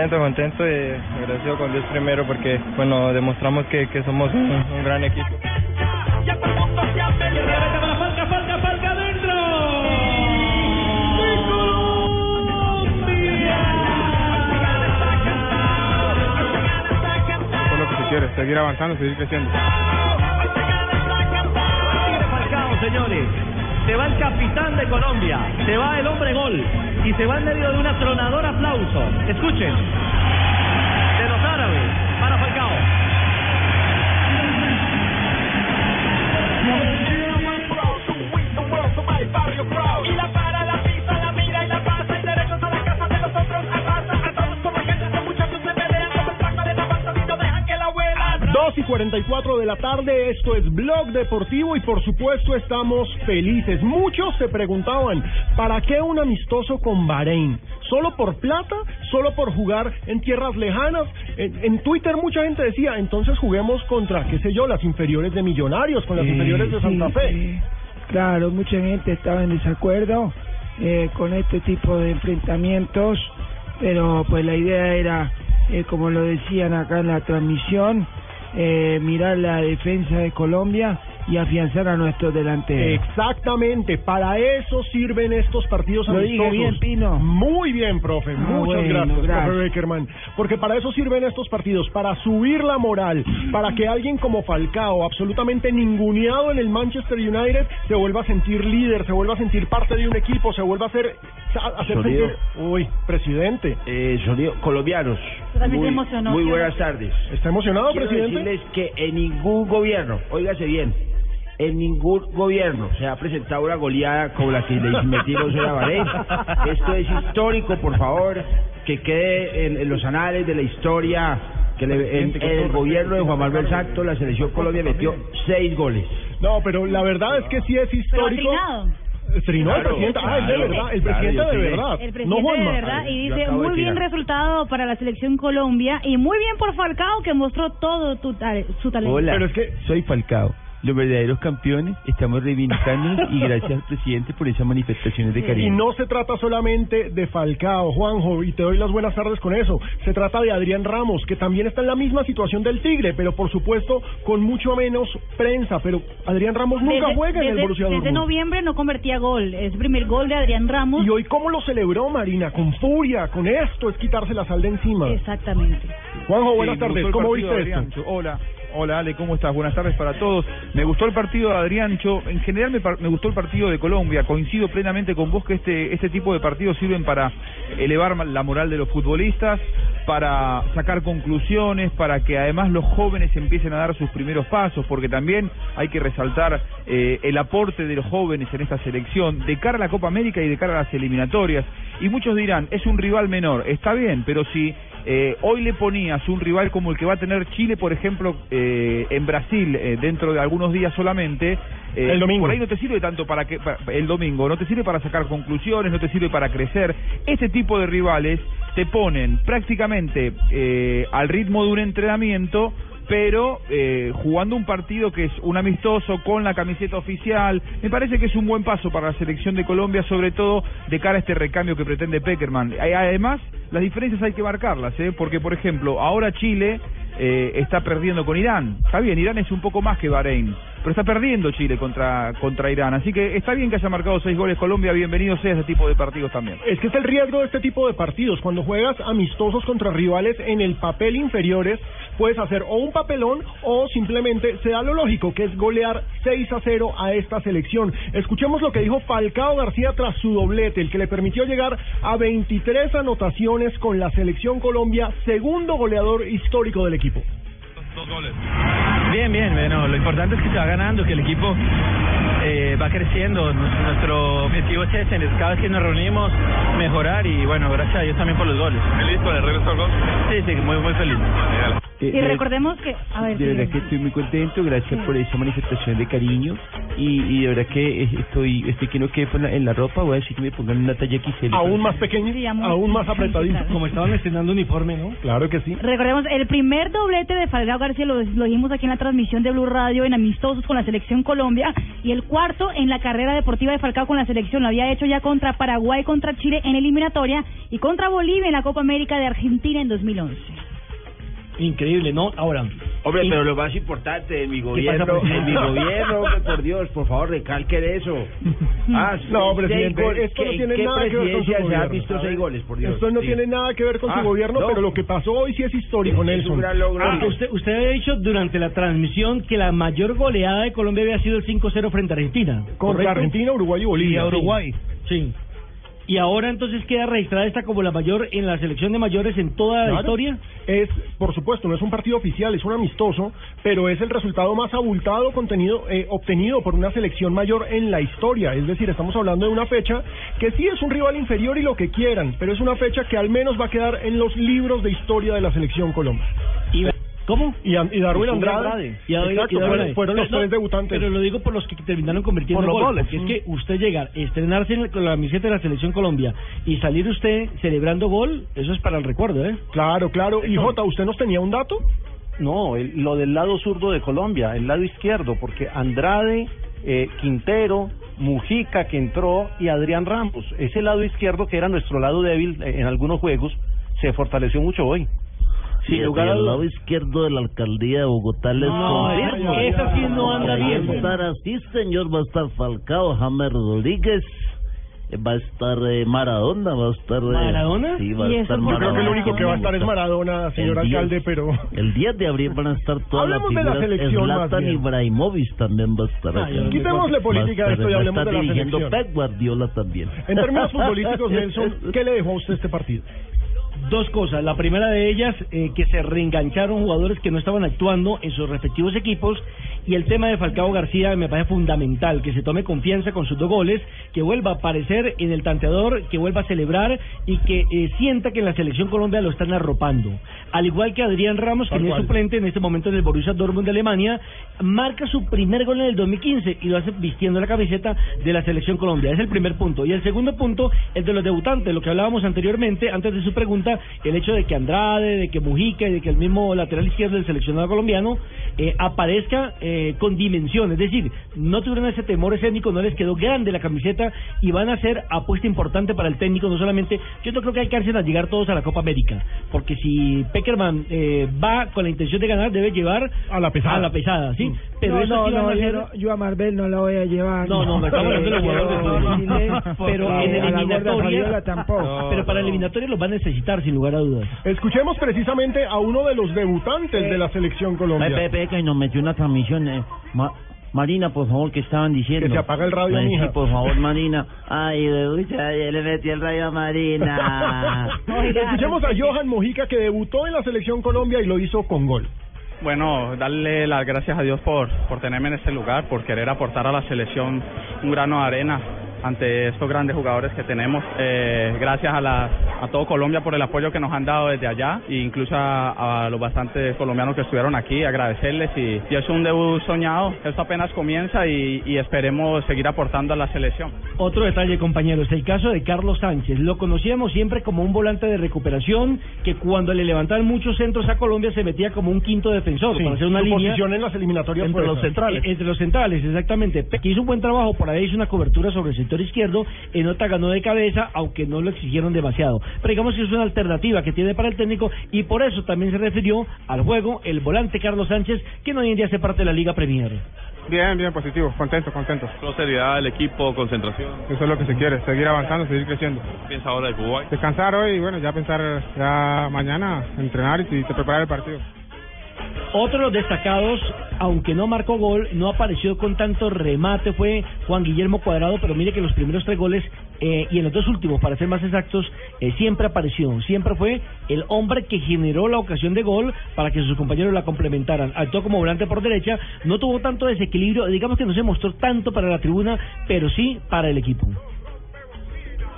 Contento, contento y agradecido con Dios primero porque, bueno, demostramos que, que somos un, un gran equipo. Es lo que se quiere, seguir avanzando, seguir creciendo. Falcao, señores. Se va el capitán de Colombia, se va el hombre gol y se va en medio de un atronador aplauso. Escuchen. De los árabes para Falcao. Y la para, la pisa, la mira y la pasa y derechos a la casa de los otros arrasa a todos como gente de muchachos se pelean como el paco de la panza y no dejan que la abuela 2 y 44 de la tarde, esto es Blog Deportivo y por supuesto estamos felices. Muchos se preguntaban, ¿para qué un amistoso con Bahrein? ¿Solo por plata? ¿Solo por jugar en tierras lejanas? En, en Twitter mucha gente decía, entonces juguemos contra, qué sé yo, las inferiores de Millonarios, con las inferiores de Santa Sí, Fe. sí. Claro, mucha gente estaba en desacuerdo eh, con este tipo de enfrentamientos, pero pues la idea era, eh, como lo decían acá en la transmisión, eh, mirar la defensa de Colombia y afianzar a nuestros delanteros. Exactamente, para eso sirven estos partidos Lo dije amistosos. bien, Pino. Muy bien, profe. Ah, Muchas bueno, gracias, gracias. profe Beckerman. Porque para eso sirven estos partidos, para subir la moral, para que alguien como Falcao, absolutamente ninguneado en el Manchester United, se vuelva a sentir líder, se vuelva a sentir parte de un equipo, se vuelva a hacer, a hacer sentir... Uy, presidente. Eh, sonido- colombianos, muy, emocionó, muy buenas tardes. ¿Está emocionado, Quiero presidente? decirles que en ningún gobierno, óigase bien, en ningún gobierno se ha presentado una goleada como la que le metimos a Bahrein. Esto es histórico, por favor, que quede en, en los anales de la historia que le- en, en el gobierno de Juan Manuel Santos la selección Colombia metió seis goles. No, pero la verdad es que sí es histórico. trinado. Trinó el Claro, presidente. Ah, es de verdad. El presidente de verdad. El no de verdad y dice muy bien resultado para la selección Colombia y muy bien por Falcao que mostró todo tu su talento. Pero es que soy Falcao. Los verdaderos campeones estamos reivindicándonos y gracias al presidente por esas manifestaciones de Y cariño. no se trata solamente de Falcao, Juanjo, y te doy las buenas tardes con eso. Se trata de Adrián Ramos, que también está en la misma situación del Tigre, pero por supuesto con mucho menos prensa. Pero Adrián Ramos nunca Desde- juega en el desde- Borussia Desde Dortmund. noviembre no convertía gol. Es el primer gol de Adrián Ramos. Y hoy, ¿cómo lo celebró Marina? Con furia, con esto, es quitarse la sal de encima. Exactamente. Juanjo, buenas Sí, tardes, ¿cómo viste esto? Hola, hola Ale, ¿cómo estás? Buenas tardes para todos. Me gustó el partido de Adriancho. En general me, me gustó el partido de Colombia. Coincido plenamente con vos que este, este tipo de partidos sirven para elevar la moral de los futbolistas, para sacar conclusiones, para que además los jóvenes empiecen a dar sus primeros pasos, porque también hay que resaltar eh, el aporte de los jóvenes en esta selección de cara a la Copa América y de cara a las eliminatorias. Y muchos dirán, es un rival menor. Está bien, pero si eh, hoy le ponías un rival como el que va a tener Chile, por ejemplo, eh, en Brasil, eh, dentro de algunos días solamente, eh, El domingo. por ahí no te sirve tanto para que para- el domingo, no te sirve para sacar conclusiones, no te sirve para crecer. Este tipo de rivales te ponen prácticamente eh, al ritmo de un entrenamiento pero eh, jugando un partido que es un amistoso con la camiseta oficial, me parece que es un buen paso para la selección de Colombia, sobre todo de cara a este recambio que pretende Peckerman. Además, las diferencias hay que marcarlas, ¿eh? porque por ejemplo, ahora Chile eh, está perdiendo con Irán. Está bien, Irán es un poco más que Bahrein, pero está perdiendo Chile contra, contra Irán. Así que está bien que haya marcado seis goles Colombia, bienvenido sea ese tipo de partidos también. Es que es el riesgo de este tipo de partidos. Cuando juegas amistosos contra rivales en el papel inferiores, puedes hacer o un papelón o simplemente se da lo lógico, que es golear 6 a 0 a esta selección. Escuchemos lo que dijo Falcao García tras su doblete, el que le permitió llegar a 23 anotaciones con la selección Colombia, segundo goleador histórico del equipo. Dos goles. Bien, bien, bueno, lo importante es que se va ganando, que el equipo eh, va creciendo. Nuestro, objetivo es ese, cada vez que nos reunimos, mejorar y bueno, gracias a Dios también por los goles. ¿Feliz con el regreso al gol? Sí, sí, muy, muy feliz. Y recordemos que, a ver, De verdad sí. que estoy muy contento, gracias por esa manifestación de cariño y, y de verdad que eh, estoy estoy que no quepo en la, en la ropa, voy a decir que me pongan una talla XL. Aún más pequeño, aún más apretadito. Como estaban estrenando uniforme, ¿no? Claro que sí. Recordemos, el primer doblete de Falcao García lo, lo dijimos aquí en la transmisión de Blue Radio en amistosos con la selección Colombia y el cuarto en la carrera deportiva de Falcao con la selección. Lo había hecho ya contra Paraguay, contra Chile en eliminatoria y contra Bolivia en la Copa América de Argentina en 2011. Increíble, ¿no? Ahora. Hombre, y- pero lo más importante, en mi ¿Qué gobierno, pasa, en mi gobierno, hombre, por Dios, por favor, recalquen eso. Ah, No, presidente, goles. esto no ¿Qué- tiene ¿Qué nada que ver con su gobierno. visto seis goles, por Dios? Esto no Sí. tiene nada que ver con Ah, su gobierno, no. pero lo que pasó hoy sí es histórico, Es Nelson. un gran logro. Ah, usted, usted había dicho durante la transmisión que la mayor goleada de Colombia había sido el 5-0 frente a Argentina. Contra ¿correcto? Argentina, Uruguay y Bolivia. Y a Uruguay. Sí. Y ahora entonces queda registrada esta como la mayor en la selección de mayores en toda la historia. Es, por supuesto, no es un partido oficial, es un amistoso, pero es el resultado más abultado contenido, eh, obtenido por una selección mayor en la historia. Es decir, estamos hablando de una fecha que sí es un rival inferior y lo que quieran, pero es una fecha que al menos va a quedar en los libros de historia de la selección Colombia. Y, ¿Cómo? Y, An- y Darwin Y Andrade. Y Darwin- Exacto, y Darwin fueron, Andrade. fueron los Pero tres debutantes. Pero lo digo por los que terminaron convirtiendo Por los gol, goles. porque es que usted llegar, estrenarse en- con la camiseta de la selección Colombia y salir usted celebrando gol, eso es para el recuerdo, ¿eh? Claro, claro. Y Jota, ¿usted nos tenía un dato? No, el- lo del lado zurdo de Colombia, el lado izquierdo, porque Andrade, eh, Quintero, Mujica que entró y Adrián Ramos, ese lado izquierdo que era nuestro lado débil eh, en algunos juegos, se fortaleció mucho hoy. Sin lugar a el dudas. lado izquierdo de la alcaldía de Bogotá les No, esa- sí no anda Va bien. a estar así, señor, va a estar Falcao, James Rodríguez, eh, va a estar eh, Maradona, va a estar... eh, ¿Maradona? Sí, va ¿Y a estar qué? Yo creo que el único que va a estar es Maradona. Maradona, señor El 10. alcalde, pero... El 10 de abril van a estar todas las Hablemos de la figuras. selección, Zlatan. Ibrahimovic también va a estar Ah, yo- Quitémosle Va a política a estar- esto y va a hablemos estar de la dirigiendo selección. Pep Guardiola también. En términos futbolísticos, Nelson, ¿qué le dejó a usted este partido? Dos cosas. La primera de ellas, eh, que se reengancharon jugadores que no estaban actuando en sus respectivos equipos. Y el tema de Falcao García me parece fundamental, que se tome confianza con sus dos goles, que vuelva a aparecer en el tanteador, que vuelva a celebrar y que eh, sienta que en la selección Colombia lo están arropando. Al igual que Adrián Ramos, quien es suplente en este momento en el Borussia Dortmund de Alemania, marca su primer gol en el 2015 y lo hace vistiendo la camiseta de la selección Colombia. Es el primer punto. Y el segundo punto, el de los debutantes, lo que hablábamos anteriormente, antes de su pregunta, el hecho de que Andrade, de que Mujica y de que el mismo lateral izquierdo del seleccionado colombiano eh, aparezca eh, con dimensión. Es decir, no tuvieron ese temor escénico, no les quedó grande la camiseta y van a ser apuesta importante para el técnico, no solamente, yo no creo que alcancen a llegar todos a la Copa América, porque si Peckerman eh, va con la intención de ganar, debe llevar a la pesada, a la pesada ¿sí? Pero no, eso no, sí van no, a yo, no- yo a Marvel no la voy a llevar. no, no, me estamos hablando de los jugadores de Pero en eliminatoria, tampoco. pero para eliminatoria los va a necesitar sin lugar a dudas. Escuchemos precisamente a uno de los debutantes de la selección Colombia. Pepe, Pepe, que nos metió una transmisión. Eh, Ma- Marina, por favor, ¿qué estaban diciendo? Que se apaga el radio, mija. Sí, por favor, Marina. Ay, uy, ya le metí el radio a Marina. Escuchemos a Johan Mojica que debutó en la selección Colombia y lo hizo con gol. Bueno, darle las gracias a Dios por, por tenerme en este lugar, por querer aportar a la selección un grano de arena ante estos grandes jugadores que tenemos. Eh, gracias a, la, a todo Colombia por el apoyo que nos han dado desde allá e incluso a, a los bastantes colombianos que estuvieron aquí, agradecerles y, y es un debut soñado, esto apenas comienza y, y esperemos seguir aportando a la selección. Otro detalle, compañeros, el caso de Carlos Sánchez. Lo conocíamos siempre como un volante de recuperación que cuando le levantaban muchos centros a Colombia se metía como un quinto defensor Sí, para hacer una su línea. posición en las eliminatorias entre los centrales. Entre los centrales, exactamente. Que hizo un buen trabajo, por ahí hizo una cobertura sobre el sector izquierdo, en otra ganó de cabeza, aunque no lo exigieron demasiado. Pero digamos que es una alternativa que tiene para el técnico y por eso también se refirió al juego el volante Carlos Sánchez, que hoy en día hace parte de la Liga Premier. Bien, bien, positivo, contento, contento. seriedad, el equipo, concentración. Eso es lo que se quiere, seguir avanzando, seguir creciendo. Piensa ahora de Uruguay. Descansar hoy y bueno, ya pensar ya mañana, entrenar y, y preparar el partido. Otro de los destacados, aunque no marcó gol, no apareció con tanto remate, fue Juan Guillermo Cuadrado, pero mire que los primeros tres goles eh, y en los dos últimos, para ser más exactos, eh, siempre apareció, siempre fue el hombre que generó la ocasión de gol para que sus compañeros la complementaran. Actuó como volante por derecha, no tuvo tanto desequilibrio, digamos que no se mostró tanto para la tribuna, pero sí para el equipo.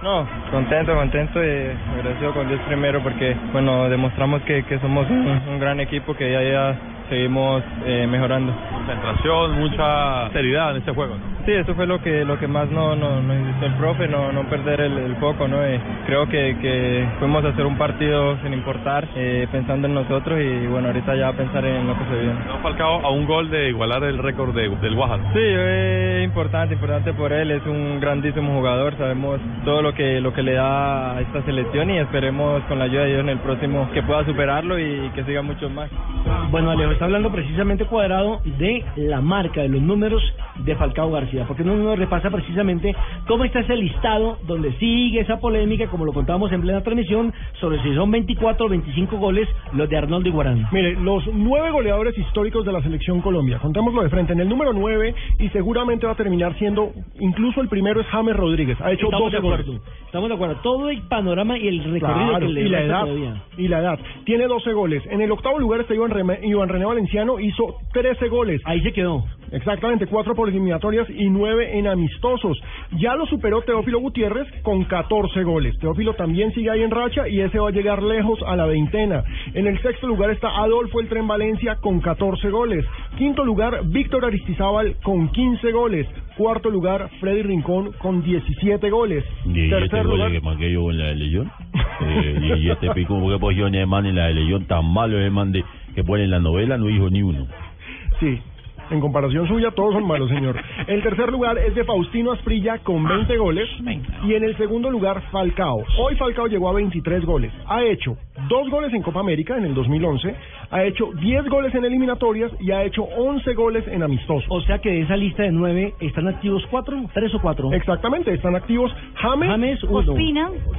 No, contento, contento y agradecido con Dios primero porque, bueno, demostramos que, que somos un, gran equipo que ya seguimos eh, mejorando. Concentración, mucha seriedad en este juego. ¿no? Sí, eso fue lo que lo que más no, no, nos hizo el profe, no, no perder el, el foco, ¿no? Y creo que, que fuimos a hacer un partido sin importar, eh, pensando en nosotros y bueno, ahorita ya pensar en lo que se viene. Hemos Falcao a un gol de igualar el récord de, del Guajar. Sí, es importante, importante por él, es un grandísimo jugador, sabemos todo lo que lo que le da a esta selección y esperemos con la ayuda de Dios en el próximo que pueda superarlo y que siga mucho más. Bueno, Alejo, está hablando precisamente cuadrado de la marca, de los números de Falcao García, porque no nos repasa precisamente cómo está ese listado donde sigue esa polémica, como lo contábamos en plena transmisión, sobre si son 24 o 25 goles los de Arnoldo Iguarán. Mire, los nueve goleadores históricos de la selección Colombia. Contémoslo de frente. En el número nueve, y seguramente va a terminar siendo, incluso el primero es James Rodríguez. Ha hecho Estamos 12 de acuerdo. goles. Estamos de acuerdo. Todo el panorama y el recorrido Claro, que le y la edad. todavía. Y la edad. Tiene 12 goles. En el octavo lugar está Iván, Reme- Iván René Valenciano, hizo 13 goles. Ahí se quedó. Exactamente, cuatro por eliminatorias y nueve en amistosos. Ya lo superó Teófilo Gutiérrez con 14 goles. Teófilo también sigue ahí en racha y ese va a llegar lejos a la veintena. En el sexto lugar está Adolfo El Tren Valencia con 14 goles. Quinto lugar, Víctor Aristizábal con 15 goles. Cuarto lugar, Freddy Rincón con 17 goles. Este Tercer lugar, que marqué yo en la elección. Eh, y, este pico que posición de man en la elección tan malo es man de, que pone en la novela, no dijo ni uno. Sí, en comparación suya todos son malos, señor. El tercer lugar es de Faustino Asprilla con 20 goles y en el segundo lugar Falcao. Hoy Falcao llegó a 23 goles. Ha hecho dos goles en Copa América en el 2011, ha hecho 10 goles en eliminatorias y ha hecho 11 goles en amistosos. O sea que de esa lista de nueve están activos cuatro, tres o cuatro. Exactamente, están activos James, James, uno.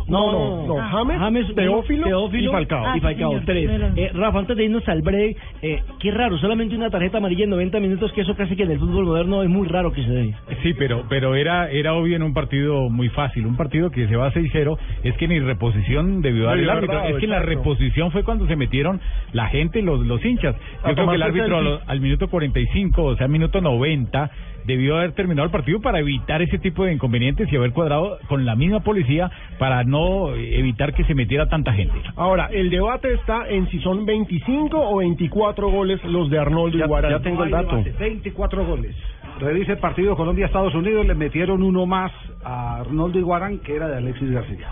No, no, no, James, James, Teófilo, Teófilo y Falcao. y Ah, Falcao, sí, señor. tres. Claro. Eh, Rafa, antes de irnos al break, eh, qué raro, solamente una tarjeta amarilla en 90 minutos, que eso casi que en el fútbol moderno es muy raro que se dé. Sí, pero pero era era obvio en un partido muy fácil, un partido que se va 6-0, es que ni reposición debió dar Debió el árbitro, dado, es que la exacto. reposición fue cuando se metieron la gente, los los hinchas. A Yo creo que el árbitro a selfie. lo- al minuto 45, o sea, minuto 90, debió haber terminado el partido para evitar ese tipo de inconvenientes y haber cuadrado con la misma policía para no evitar que se metiera tanta gente. Ahora, el debate está en si son 25 o 24 goles los de Arnoldo Ya, Iguarán. ya tengo el dato. 24 goles. Revise el partido Colombia-Estados Unidos, le metieron uno más a Arnoldo Iguarán, que era de Alexis García.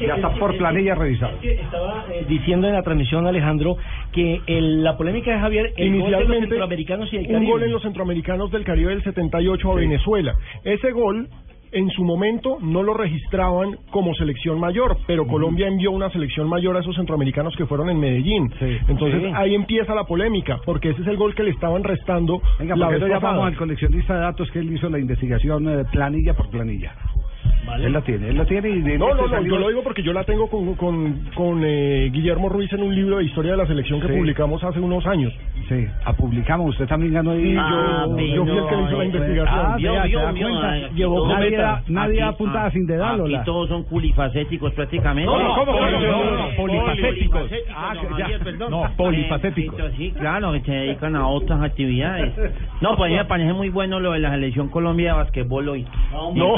Ya está por planilla revisado. Estaba eh, diciendo en la transmisión, Alejandro, que el- la polémica de Javier, el gol de los Inicialmente, centroamericanos y el un Caribe. gol en los centroamericanos del Caribe del 78 a Venezuela. Ese gol, en su momento, no lo registraban como selección mayor, pero Colombia envió una selección mayor a esos centroamericanos que fueron en Medellín. Entonces Sí. ahí empieza la polémica, porque ese es el gol que le estaban restando Venga, la vez llamamos pasada. al coleccionista de datos que él hizo la investigación eh, planilla por planilla. Él la tiene, él la tiene y de No, no, este no, salió- yo lo digo porque yo la tengo con, con, con eh, Guillermo Ruiz en un libro de historia de la selección que Sí. publicamos hace unos años. Sí, a publicamos, usted también ganó ahí. Sí, yo- Ah, yo fui el que hizo la investigación. Ah, vea, vio, ¿se da vio, cuenta? ay, llevó nadie da, nadie Aquí- puntada sin dedal, Aquí Lola. todos son culifacéticos prácticamente. No, no, ¿cómo, cómo, Poli- cómo, no, no, no, polifacéticos. polifacéticos, Ah. No, polifacéticos. Eh, Sí, claro, que se dedican a otras actividades. No, pues a mí me parece muy bueno lo de la selección Colombia de basquetbol hoy. No.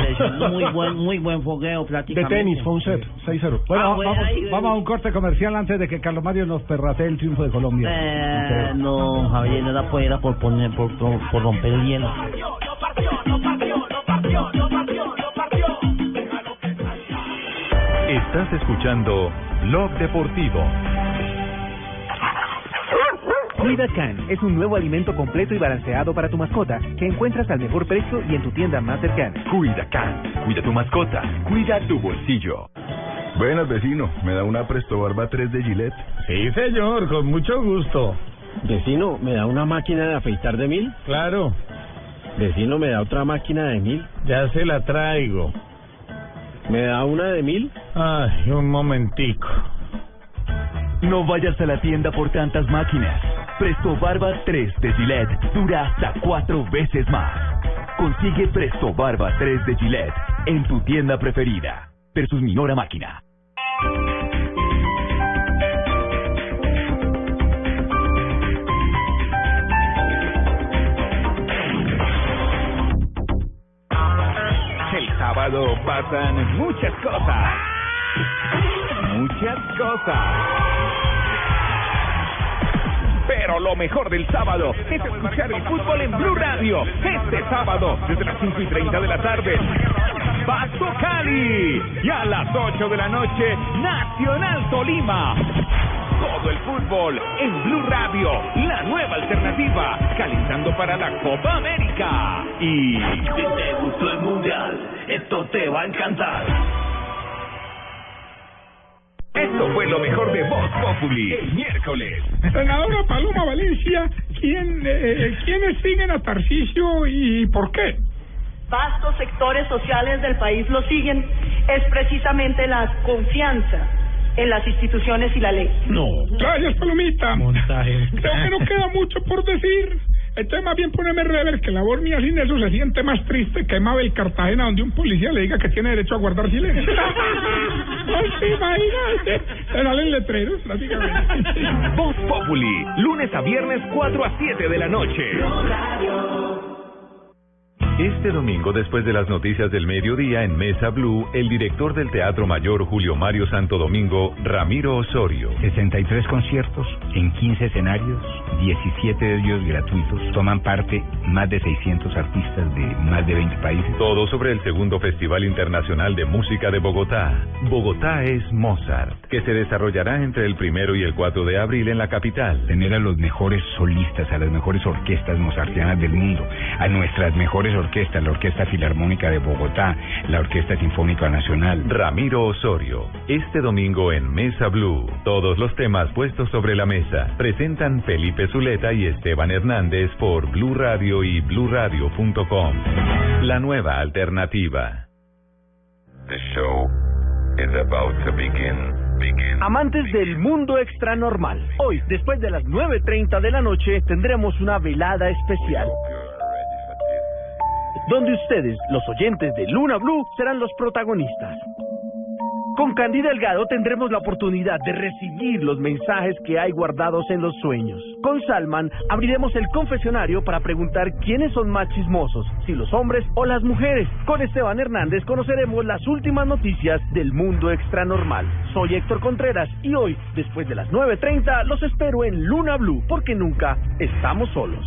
Muy buen, muy buen fogueo De prácticamente. tenis, fue un set, 6-0. Bueno, Ah, vamos, ahí- vamos a un corte comercial antes de que Carlos Mario nos perratee el triunfo de Colombia. Eh, no, Javier, no era, por- era por, poner, por, por, por romper el hielo. Estás escuchando Blog Deportivo. Cuida Can es un nuevo alimento completo y balanceado para tu mascota que encuentras al mejor precio y en tu tienda más cercana. Cuida Can, cuida tu mascota, cuida tu bolsillo. Buenas, vecino. ¿Me da una Presto Barba 3 de Gillette? Sí, señor, con mucho gusto. Vecino, ¿me da una máquina de afeitar de mil? Claro, Vecino, ¿me da otra máquina de mil? ya se la traigo. ¿Me da una de mil? Ay, un momentico. No vayas a la tienda por tantas máquinas. Presto Barba 3 de Gillette dura hasta cuatro veces más. Consigue Presto Barba 3 de Gillette en tu tienda preferida. Versus Minora Máquina. El sábado pasan muchas cosas. Muchas cosas. Pero lo mejor del sábado es escuchar el fútbol en Blue Radio. Este sábado, desde las 5 y 30 de la tarde. Paso Cali. Y a las 8 de la noche, Nacional Tolima. Todo el fútbol en Blue Radio, la nueva alternativa, calentando para la Copa América. Y Si te gustó el mundial, esto te va a encantar. Esto fue lo mejor de Voz Populi el miércoles. Senadora Paloma Valencia, ¿quién, eh, ¿quiénes siguen a Tarcisio y por qué? vastos sectores sociales del país lo siguen es precisamente la confianza en las instituciones y la ley. No. Gracias, Palomita. Montaje. Creo que no queda mucho por decir. Entonces, más bien poneme rever que la Bornia sin eso se siente más triste que Mabel Cartagena, donde un policía le diga que tiene derecho a guardar silencio. Se salen letreros, prácticamente. Voz Populi, lunes a viernes 4 a 7 de la noche. Este domingo, después de las noticias del mediodía en Mesa Blue, el director del Teatro Mayor Julio Mario Santo Domingo, Ramiro Osorio. 63 conciertos en 15 escenarios, 17 de ellos gratuitos. Toman parte más de 600 artistas de más de 20 países. Todo sobre el segundo Festival Internacional de Música de Bogotá. Bogotá es Mozart, que se desarrollará entre el primero y el 4 de abril en la capital. Tener a los mejores solistas, a las mejores orquestas mozartianas del mundo, a nuestras mejores orquestas, la Orquesta Filarmónica de Bogotá, la Orquesta Sinfónica Nacional. Ramiro Osorio, este domingo en Mesa Blue. Todos los temas puestos sobre la mesa. Presentan Felipe Zuleta y Esteban Hernández por Blue Radio y bluradio.com. La nueva alternativa. The show is about to begin. Begin. Amantes del mundo extranormal, hoy, después de las 9.30 de la noche, tendremos una velada especial. Donde ustedes, los oyentes de Luna Blue, serán los protagonistas. Con Candy Delgado tendremos la oportunidad de recibir los mensajes que hay guardados en los sueños. Con Salman abriremos el confesionario para preguntar quiénes son más chismosos, si los hombres o las mujeres. Con Esteban Hernández conoceremos las últimas noticias del mundo extranormal. Soy Héctor Contreras y hoy, después de las 9.30, los espero en Luna Blue, porque nunca estamos solos.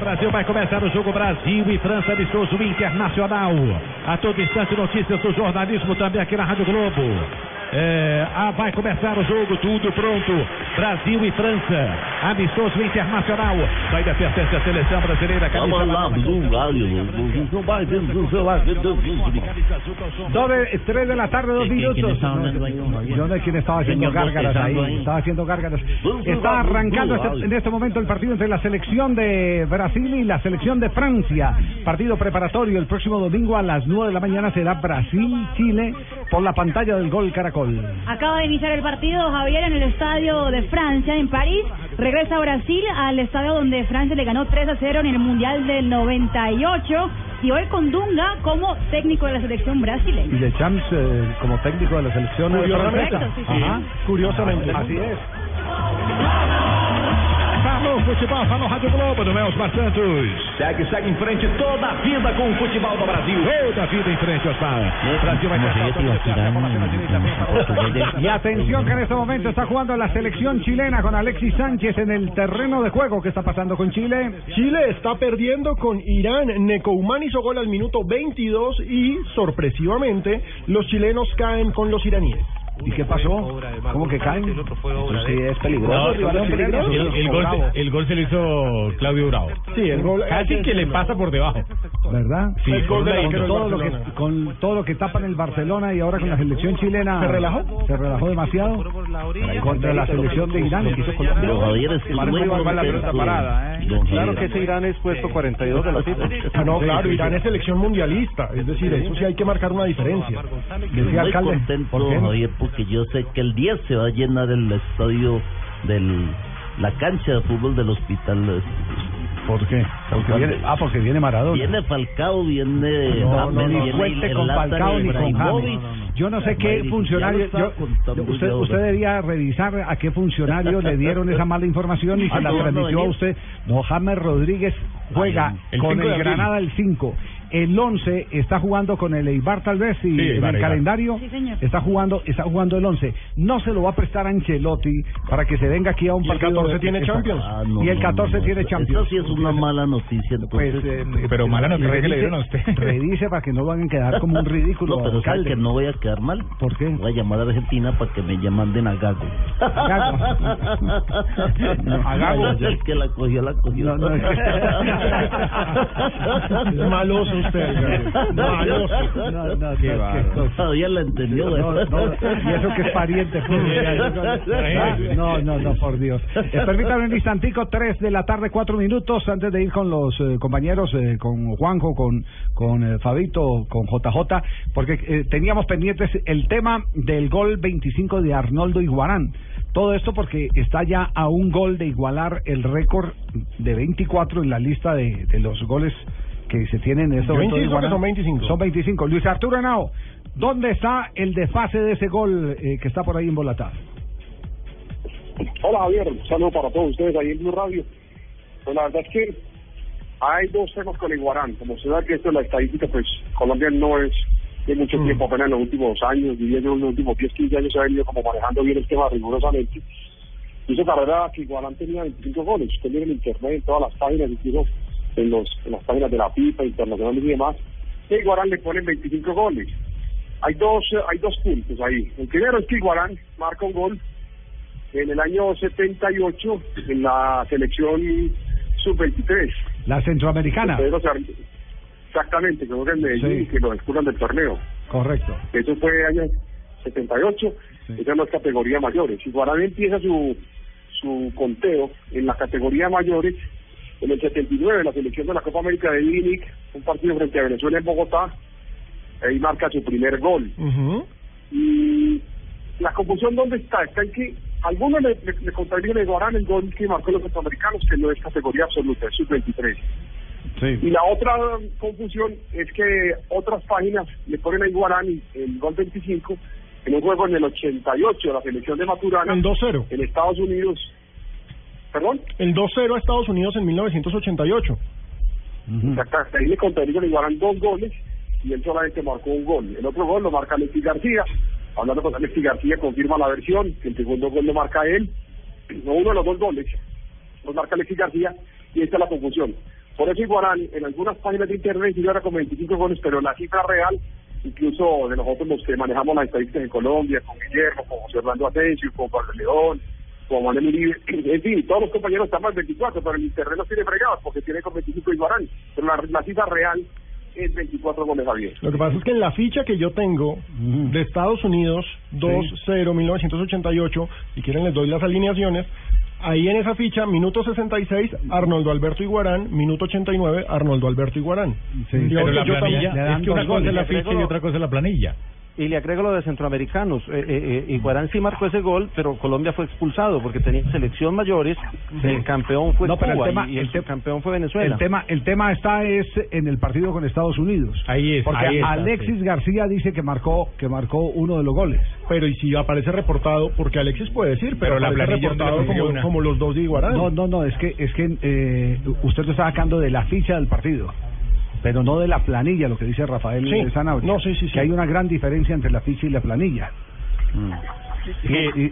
Brasil, vai começar o jogo Brasil e França amistoso internacional. A todo instante, notícias do jornalismo também aqui na Rádio Globo. É, ah, vai começar o jogo, tudo pronto. Brasil e França, amistoso internacional. Vai da pertence à seleção brasileira. Vamos lá. Blue Radio. Não vai vendo no celular. Doble, tres de la tarde, dos ¿De qué- minutos. Yo no sé quién estaba haciendo gárgaras ahí. Estaba haciendo gárgaras. Está arrancando este- en este momento el partido entre la selección de Brasil y la selección de Francia. Partido preparatorio el próximo domingo a las 9 de la mañana será Brasil-Chile por la pantalla del Gol Caracol. Acaba de iniciar el partido Javier en el estadio de Francia en París. Regresa a Brasil al estadio donde Francia le ganó 3 a 0 en el Mundial del 98 y hoy con Dunga como técnico de la selección brasileña. Y de Champs eh, como técnico de la selección Curiosamente. francesa. Correcto, sí, sí. Ajá, curiosamente. Así es. Falou futebol, Rádio Globo do Santos. Segue, segue em frente toda a vida com o futebol do Brasil. Toda a vida em frente, Osmar. O Brasil vai tentar Y atención que en este momento está jugando la selección chilena con Alexis Sánchez en el terreno de juego. ¿Qué está pasando con Chile? Chile está perdiendo con Irán. Necoumán hizo gol al minuto 22 y, sorpresivamente, los chilenos caen con los iraníes. ¿Y qué pasó? ¿Cómo que caen? Sí es peligroso. el, gol, se- el gol se lo hizo Claudio Bravo. Sí, el gol- Casi que le pasa por debajo. ¿Verdad? Sí, con, todo lo que, con todo lo que tapan el Barcelona y ahora con la selección chilena. ¿Se relajó? Se relajó demasiado. Contra la selección de Irán que hizo Colombia. Don Javier, es que Marcó muy muy mal la contento. pelota parada, ¿eh? Claro que ese Irán es puesto 42 de la. Ah, no, claro, Irán es selección mundialista. Es decir, eso sí hay que marcar una diferencia. Decía Muy alcalde, contento, ¿por qué? Porque yo sé que el 10 se va a llenar el estadio del la cancha de fútbol del hospital. ¿Por qué? Porque viene, ah, porque viene Maradona. Viene Falcao, viene No, no, viene cuente el con Falcao ni con James. Yo no sé qué funcionario. yo- usted, usted debía revisar a qué funcionario le dieron esa mala información y Ah, se la no, no transmitió a usted. No, James Rodríguez juega con 5 de el. Granada el 5. El 11 está jugando con el Eibar tal vez y Sí, en Eibar, el Eibar. calendario Sí, señor. está jugando está jugando el 11. No se lo va a prestar a Ancelotti para que se venga aquí a un ¿Y el partido 14 de- tiene Exacto. Champions? Ah, no, y el no, 14 no, tiene eso- Champions. Eso sí es una mala noticia. Pues, eh, Pero mala noticia que le dieron a usted. Revise para que no van a quedar como un ridículo. no, pero alcalde. que no voy a quedar mal. ¿Por qué? Voy a llamar a Argentina para que me manden a Gago. No, a Gago. El que la cogió, la cogió. No, no, es que- Es maloso usted. No, no, no, Qué bárbaro. Todavía la entendió. No, no, y eso que es pariente. pues. Ah, No, no, no, por Dios. Eh, permítame un instantico, tres de la tarde, cuatro minutos, antes de ir con los eh, compañeros, eh, con Juanjo, con, con eh, Fabito, con JJ, porque eh, teníamos pendientes el tema del gol 25 de Arnoldo Iguarán. Todo esto porque está ya a un gol de igualar el récord de 24 en la lista de, de los goles que se tienen en Yo momento de insisto que Iguarán. son 25. Son 25. Luis Arturo Henao, ¿dónde está el desfase de ese gol eh, que está por ahí embolatado? Hola Javier, un saludo para todos ustedes ahí en Blue Radio. Pues la verdad es que hay dos temas con Iguarán. Como se da que esto es la estadística, pues Colombia no es de mucho Mm. tiempo, apenas en los últimos años, diría yo en los últimos 10, 15 años se ha venido como manejando bien el tema rigurosamente. Hizo carrera que Iguarán tenía 25 goles. Usted mira en internet, en todas las páginas, incluso en, los, en las páginas de la FIFA, internacionales y demás, que Iguarán le ponen 25 goles. Hay dos, hay dos puntos ahí. El primero es que Iguarán marca un gol en el año 78 en la selección sub-23. La centroamericana. Pedro Exactamente, creo que en Medellín, Sí. que lo expulsan del torneo. Correcto. Eso fue año 78, esa no es categoría mayores. Si Guarani empieza su, su conteo en la categoría mayores, en el 79, la selección de la Copa América de Vinic, un partido frente a Venezuela en Bogotá, ahí marca su primer gol. Y la confusión, ¿dónde está? Está en que algunos le, le, le contabilizan a Guarán el gol que marcó los centroamericanos, que no es categoría absoluta, es sub-23. Y la otra confusión es que otras páginas le ponen a Iguarán el gol 25 en un juego en el 88 de la selección de Maturana. El 2-0. En Estados Unidos. ¿Perdón? El 2-0 a Estados Unidos en 1988. Exactamente. Ahí le contabilizan a Iguarán dos goles y él solamente marcó un gol. El otro gol lo marca Alexis García. Hablando con Alexis García, confirma la versión que el segundo gol lo marca él. No uno de los dos goles lo marca Alexis García y esta es la confusión. Por eso Iguarán en algunas páginas de internet ahora con 25 goles, pero la cifra real, incluso de nosotros los que manejamos las estadísticas en Colombia, con Guillermo, con José Orlando Asensio, con Pablo León, con Manuel Uribe, en fin, todos los compañeros están más 24, pero el los tiene fregados porque tiene con 25 Iguarán, pero la, la cifra real es 24 goles Javier. Lo que pasa es que en la ficha que yo tengo de Estados Unidos, 2-0, 1988, si quieren les doy las alineaciones, ahí en esa ficha, minuto 66, Arnoldo Alberto Iguarán, minuto 89, Arnoldo Alberto Iguarán. Pero Digamos la yo planilla, también- es que una cosa es la ficha y otra cosa es la planilla. Y le agrego lo de centroamericanos. Eh, eh, eh, Iguarán sí marcó ese gol, pero Colombia fue expulsado porque tenía selección mayores. El campeón fue No, pero el Cuba tema- y, el, el campeón fue Venezuela. El tema, el tema está es en el partido con Estados Unidos. Ahí es. Porque ahí está, Alexis sí. García dice que marcó que marcó uno de los goles. Pero y si aparece reportado, porque Alexis puede decir, pero, Pero la planilla reportado no le como, una. como los dos de Iguarán. No, no, no, es que es que eh, usted lo está sacando de la ficha del partido, pero no de la planilla, lo que dice Rafael Sí. Zanabria. No, sí, sí, sí. Que hay una gran diferencia entre la ficha y la planilla.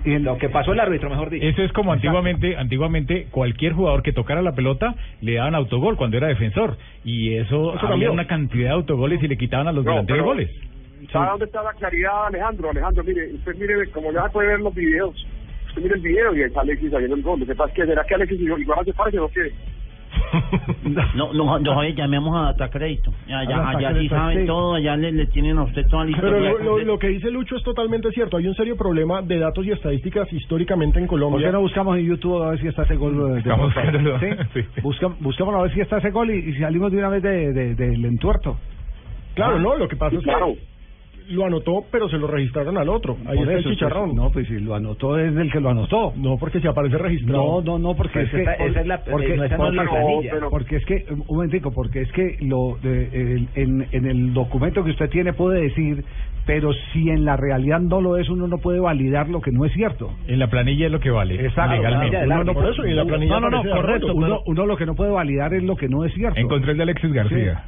Y, lo que pasó el árbitro, mejor dicho. Eso es como antiguamente, antiguamente cualquier jugador que tocara la pelota le daban autogol cuando era defensor y eso, Eso había cambió. una cantidad de autogoles y le quitaban a los No, delanteros pero- goles. ¿Sabe dónde está la claridad, Alejandro? Alejandro, mire, usted mire, como ya puede ver los videos, usted mire el video y está Alexis haciendo el gol. Lo que pasa es que será que Alexis igual se parece o qué? No, no, no, llamemos a Data Crédito. Allá, A allá sí saben sí. todo, allá le, le tienen a usted toda la Pero historia. lo, lo, lo que dice Lucho es totalmente cierto. Hay un serio problema de datos y estadísticas históricamente en ¿Por Colombia. qué no buscamos en YouTube a ver si está ese gol? de. Buscam- buscamos a ver si está ese gol y, y salimos de una vez de, de- del entuerto. Claro, Ah. no, lo que pasa es que lo anotó, pero se lo registraron al otro. Ahí Por está el eso, chicharrón. pues, no, pues si lo anotó es del que lo anotó. No, porque si aparece registrado. No, no, no, porque Pues es que esa- esa es la- porque, no, esa no porque- planilla. pero- porque es que un momentico, porque es que lo de- el- en, en el documento que usted tiene puede decir, pero si en la realidad no lo es, uno no puede validar lo que no es cierto. En la planilla es lo que vale. Exacto. Legalmente. Uno no, Por eso, y en la planilla no, no, no, correcto. Uno, uno lo que no puede validar es lo que no es cierto. Encontré el de Alexis García.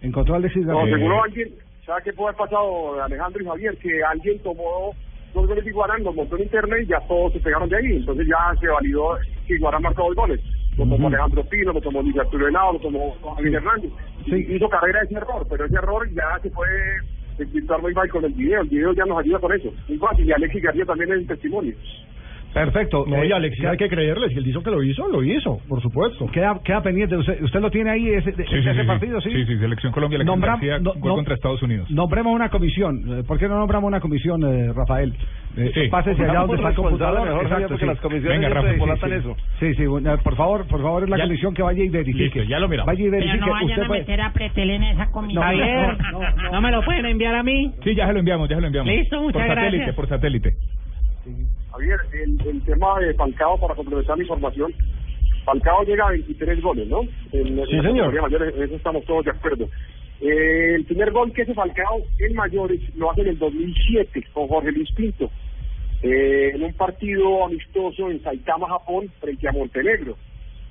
Sí. Encontró a Alexis No, García. seguro alguien, ¿sabe qué puede haber pasado, Alejandro y Javier? Que alguien tomó dos goles de Iguarán, los montó en internet y ya todos se pegaron de ahí. Entonces ya se validó que Iguarán marcó dos goles. Lo tomó Alejandro Pino, lo tomó Luis Arturo Henao, lo tomó Javier Hernández. Y hizo carrera de ese error, pero ese error ya se puede desvirtuar muy mal con el video. El video ya nos ayuda con eso. Muy fácil. Y Alexis García también es el testimonio. Perfecto. No, Eh, y Alexis queda- hay que creerle. Si él dijo que lo hizo, lo hizo, por supuesto. Queda, queda pendiente. ¿Usted, usted lo tiene ahí, ese, Sí, sí, ese sí, sí. partido? Sí, Sí, sí, Selección Colombia, Alexis Nombra- García no- jugó no- contra Estados Unidos. Nombremos una comisión. Eh, ¿Por qué no nombramos una comisión, eh, Rafael? Eh, Sí. Pásese allá donde está el computador. mejor, Javier, porque las comisiones Venga, siempre Rafa, embolatan sí, sí. eso. Sí, sí, bueno, por favor, por favor, es la Ya- comisión que vaya y verifique. Listo, ya lo miramos. Vaya y Pero verifique. no vayan Usted a puede- meter a Pretel en esa comisión. Javier, no, me lo pueden enviar a mí. Sí, ya se lo enviamos, ya se lo enviamos. Listo, muchas por satélite, gracias. por satélite. Javier, el, el tema de Falcao, para complementar la información, Falcao llega a 23 goles, ¿no? En, en Sí, la señor. en eso estamos todos de acuerdo. Eh, el primer gol que hace Falcao en mayores lo hace en el 2007 con Jorge Luis Pinto, eh, en un partido amistoso en Saitama, Japón, frente a Montenegro.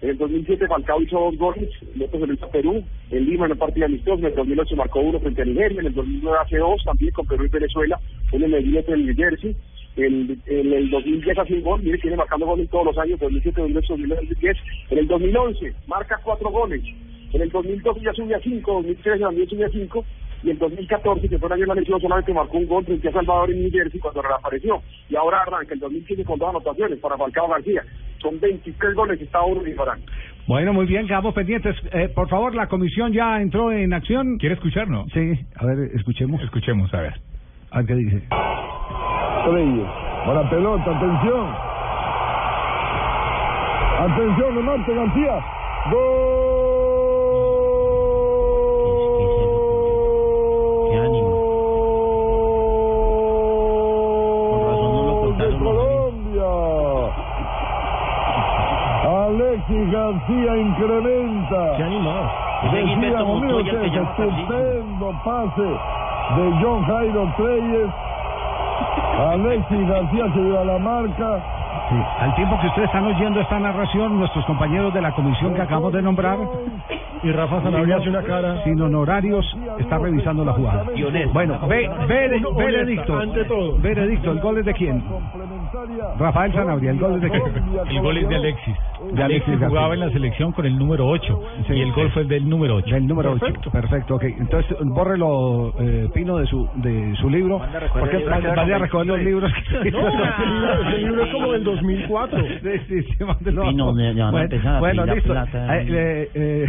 En el 2007 Falcao hizo dos goles, el otro se lo hizo a Perú, en Lima en un partido amistoso, en el 2008 marcó uno frente a Nigeria, en el 2009 hace dos también con Perú y Venezuela, uno en Medellín otro en New Jersey. En, en el 2010 hace un gol, mire, tiene marcando goles todos los años, 2007, 2008, 2010. En el 2011 marca cuatro goles. En el 2012 ya subió a cinco, 2013 también subió a cinco. Y en 2014, que fue el año de la elección, solamente marcó un gol frente a Salvador en New Jersey cuando reapareció. Y ahora arranca el 2015 con dos anotaciones para Falcao García. Son 23 goles que está uno y Farán. Bueno, muy bien, quedamos pendientes. Eh, por favor, la comisión ya entró en acción. ¿Quiere escucharnos? Sí, a ver, escuchemos. Escuchemos, a ver. A ver qué dice. Reyes. Para pelota, atención. Atención, remate García. Qué ánimo. Con razón no lo ¡Gol de contaron. Colombia. Alexis García incrementa. Qué animado. Decíamos, el que estupendo pase de John Jairo Treyes. Alexis García dio a la marca. Al tiempo que ustedes están oyendo esta narración, nuestros compañeros de la comisión que acabamos de nombrar, Y Rafa Sanabria hace una cara. sin honorarios, está revisando la jugada. Bueno, ve, ve- veredicto. ante todo. Veredicto, ¿el gol es de quién? Rafael Sanabria, ¿el gol es de quién? El gol es de Alexis. De Alexis Alexis jugaba García. en la selección con el número 8 y el gol fue el del número 8. Del número 8. Perfecto. ok. Entonces, bórrelo, eh, Pino, de su de su libro. Porque vaya a recoger los libros. No, ese libro, es como del 2004. Sí, sí, sí, mándelo. Pino, van a Bueno, bueno, listo. plata. Eh, eh, eh,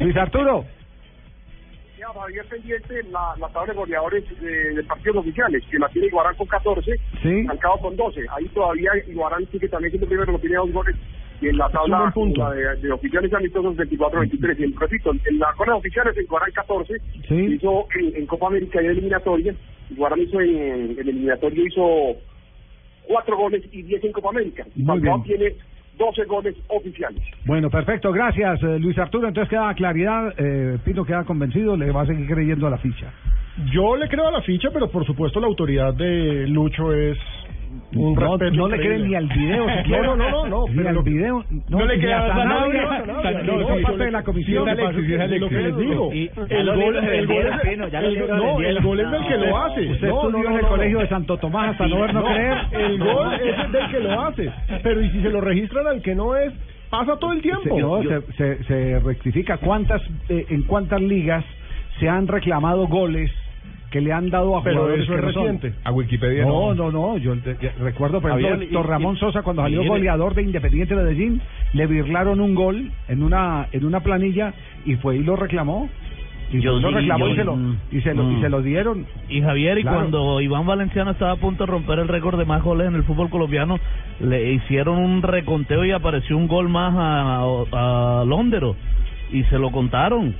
Luis Arturo. Ya, Javier pendiente la, la tabla de goleadores de, de partidos oficiales, que la tiene Iguarán con 14, Sí. Falcao con 12. Ahí todavía Iguarán sigue también siendo primero, lo tiene dos goles. Y en la tabla la de, de oficiales amistosos 24-23. Y repito, en la cola de oficiales Iguarán 14, Sí. hizo en, en Copa América y en eliminatoria. Iguarán hizo en, en eliminatoria hizo cuatro goles y 10 en Copa América. Falcao tiene 12 goles oficiales. Bueno, perfecto. Gracias, eh, Luis Arturo. Entonces queda claridad. Eh, Pino queda convencido. Le va a seguir creyendo a la ficha. Yo le creo a la ficha, pero por supuesto la autoridad de Lucho es un No, no le creen ni al video. No, no, no, no. Ni al video. No le creen a Sanabria, no, sí, parte de la comisión. es es lo que les digo. El gol, es- del es que lo hace. Usted No, estudió en el colegio de Santo Tomás hasta no ver no creer. El gol es el del que lo hace. Pero y si se lo registran al que no es, pasa todo el tiempo. Se, no, se, se- se rectifica. ¿Cuántas, eh, ¿En cuántas ligas se han reclamado goles que le han dado a Pero jugadores eso es que no son. reciente. A Wikipedia No, no. no, no, yo te- recuerdo, por ejemplo, Ramón y- Sosa cuando salió goleador de Independiente de Medellín, le virlaron un gol en una en una planilla y fue y lo reclamó. Y Yo lo reclamó yo- y se lo y se lo y se lo dieron. Y Javier, y Claro. cuando Iván Valenciano estaba a punto de romper el récord de más goles en el fútbol colombiano, le hicieron un reconteo y apareció un gol más a, a Londero. Y se lo contaron.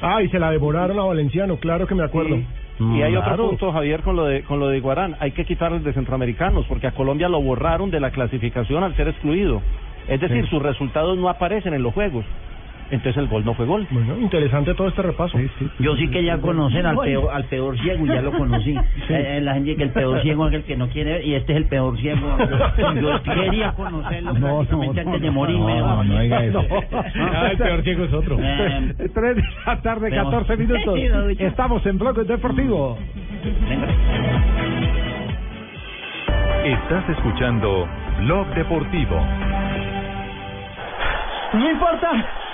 Ah, y se la devoraron a Valenciano, claro que me acuerdo. Y hay Claro. otro punto, Javier, con lo de con lo de Iguarán. Hay que quitarles de centroamericanos, porque a Colombia lo borraron de la clasificación al ser excluido. Es decir, Sí. sus resultados no aparecen en los juegos. Entonces el gol no fue gol. Bueno, interesante todo este repaso. Yo sí que ya conocen al peor, al peor ciego, ya lo conocí. Eh, la gente que el peor ciego es el que no quiere ver, y este es el peor ciego. Yo quería conocerlo prácticamente antes de morirme. No, no diga eso. No. Ah, el peor ciego es otro. Eh, Tres de la tarde, Vemos. 14 minutos. Sí. Estamos en Bloque Deportivo. Estás escuchando Blog Deportivo. No importa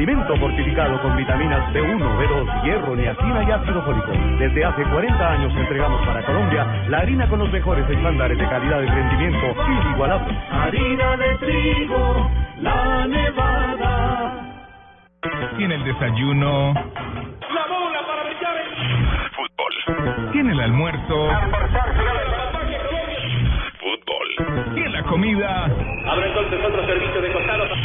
Alimento fortificado con vitaminas B1, B2, hierro, niacina y ácido fólico. Desde hace 40 años entregamos para Colombia la harina con los mejores estándares de calidad y rendimiento inigualables. Harina de trigo, la nevada. Tiene el desayuno. La bola para brillar Fútbol. Tiene el almuerzo. Fútbol. Y en la comida. Abre entonces otro servicio de costado.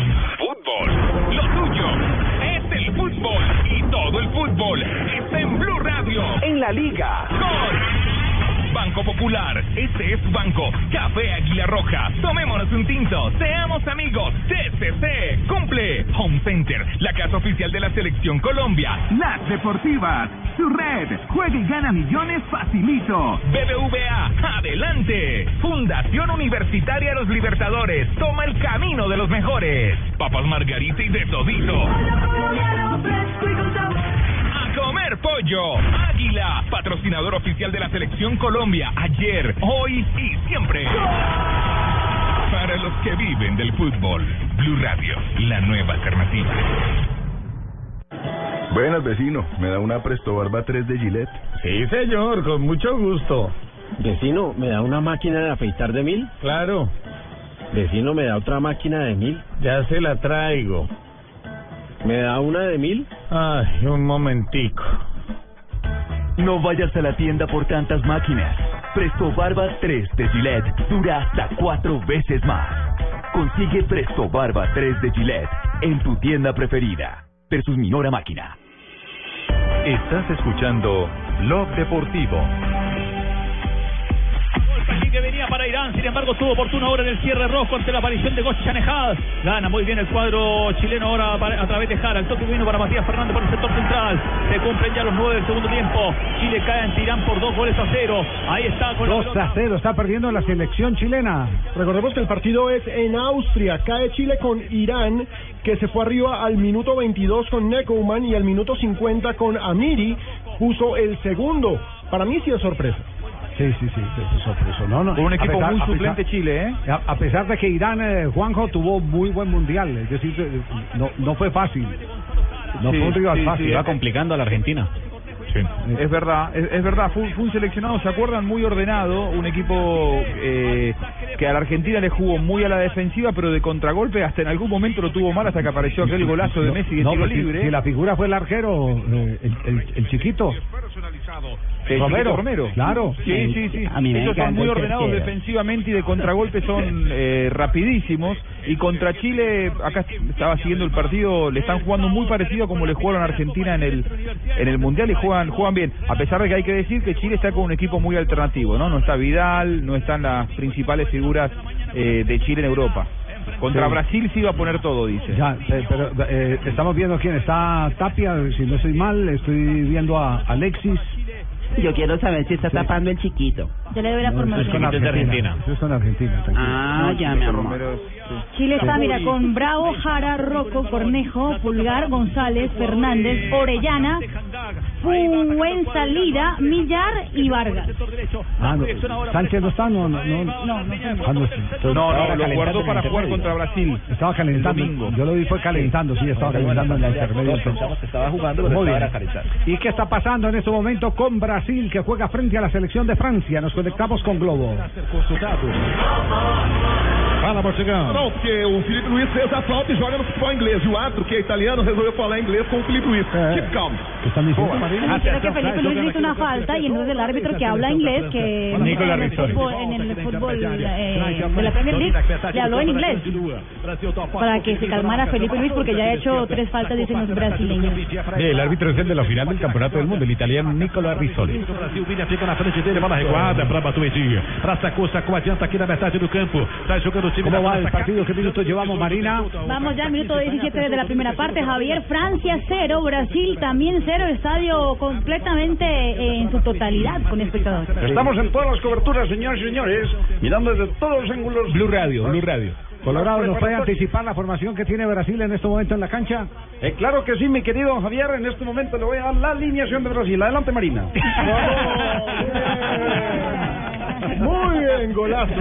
La liga. Gol. Banco Popular. Este es Banco. Café Águila Roja. Tomémonos un tinto. Seamos amigos. TCC. Cumple. Home Center. La casa oficial de la Selección Colombia. Las Deportivas, su red, juega y gana millones facilito. BBVA, adelante. Fundación Universitaria Los Libertadores, toma el camino de los mejores. Papas Margarita y de todito. Comer pollo. Águila, patrocinador oficial de la Selección Colombia, ayer, hoy y siempre. Para los que viven del fútbol, Blue Radio, la nueva alternativa. Buenas, vecino. ¿Me da una Presto Barba 3 de Gillette? Sí, señor, con mucho gusto. Vecino, ¿me da una máquina de afeitar de mil? Claro. Vecino, ¿me da otra máquina de mil? Ya se la traigo. ¿Me da una de mil? Ay, un momentico. No vayas a la tienda por tantas máquinas. Presto Barba 3 de Gillette dura hasta cuatro veces más. Consigue Presto Barba 3 de Gillette en tu tienda preferida. Versus Minora Máquina. Estás escuchando Blog Deportivo. Para Irán, sin embargo estuvo oportuno ahora en el cierre rojo ante la aparición de Gochanejad. Gana muy bien el cuadro chileno ahora para- a través de Jara. El toque vino para Matías Fernández por el sector central. Se cumplen ya los nueve del segundo tiempo. Chile cae ante Irán por dos goles a cero. Ahí está con la 2 pelota. a 0, está perdiendo la selección chilena. Recordemos que el partido es en Austria. Cae Chile con Irán, que se fue arriba al minuto 22 con Necouman y al minuto 50 con Amiri. Puso el segundo. Para mí sí es sorpresa. Sí, sí, sí, sorpresa. No, no. Un equipo muy suplente Chile, ¿eh? A, a pesar de que Irán, eh, Juanjo, tuvo muy buen mundial. Es decir, eh, no, no fue fácil. No Sí, fue un rival sí, fácil. sí, Va es- complicando a la Argentina. Es verdad, es, es verdad, fue, fue un seleccionado, ¿se acuerdan? Muy ordenado, un equipo eh, que a la Argentina le jugó muy a la defensiva, pero de contragolpe hasta en algún momento lo tuvo mal hasta que apareció aquel golazo de Messi de No, tiro pues si- libre. Si, la figura fue el arquero, eh, el, el, el chiquito. Romero. Romero. Claro. Sí, sí, sí. A mí me Ellos son muy ordenados tercero. defensivamente y de contragolpe son eh, rapidísimos. Y contra Chile, acá estaba siguiendo el partido, le están jugando muy parecido a como le jugaron a Argentina en el, en el Mundial y juegan juegan bien. A pesar de que hay que decir que Chile está con un equipo muy alternativo, ¿no? No está Vidal, no están las principales figuras eh, de Chile en Europa. Contra Sí. Brasil sí va a poner todo, dice. Ya, eh, pero eh, estamos viendo quién está Tapia, si no estoy mal, estoy viendo a Alexis. Yo quiero saber si está tapando el chiquito. Ya le doy la No, eso es formación. con Argentina. Eso es con Argentina. tranquilo. Ah, ya, mi amor. Chile está, mira, con Bravo, Jara, Rocco, Cornejo, Pulgar, González, Fernández, Orellana, Fuensalida, Millar y Vargas. Ah, no, Sánchez no está, no, no, no. No, no está. Ah, no, No, lo calentando guardó para jugar contra Brasil. Estaba calentando. Yo lo vi fue calentando, sí, estaba calentando en el intermedio. pensamos que estaba jugando, pero estaba calentando. ¿Y qué está pasando en este momento con Brasil que juega frente a la selección de Francia? Nos conectamos con Globo. Fala, Portugal. Não, porque o Felipe Luiz fez a falta e joga no futebol inglês. E o árbitro, que é italiano, resolveu falar inglês com o Felipe Luiz. Keep calm. ¿Qué están diciendo, Dijeron que Felipe Luis hizo una falta y entonces el árbitro que habla inglés, que en el fútbol, en el fútbol eh, de la Premier League, le habló en inglés para que se calmara Felipe Luis porque ya ha hecho tres faltas, dicen los brasileños. El árbitro es el de la final del campeonato del mundo, el italiano Nicola Rizzoli. ¿Cómo va el partido? ¿Qué minutos llevamos, Marina? Vamos ya al minuto 17 de la primera parte. Javier, Francia 0, Brasil también 0, estadio completamente eh, en su totalidad con espectadores. Estamos en todas las coberturas, señores y señores, mirando desde todos los ángulos. Blue Radio, Blue Radio. Colorado, ¿nos puede anticipar la formación que tiene Brasil en este momento en la cancha? Eh, claro que sí, mi querido Javier. En este momento le voy a dar la alineación de Brasil. Adelante, Marina. Muy bien, golazo.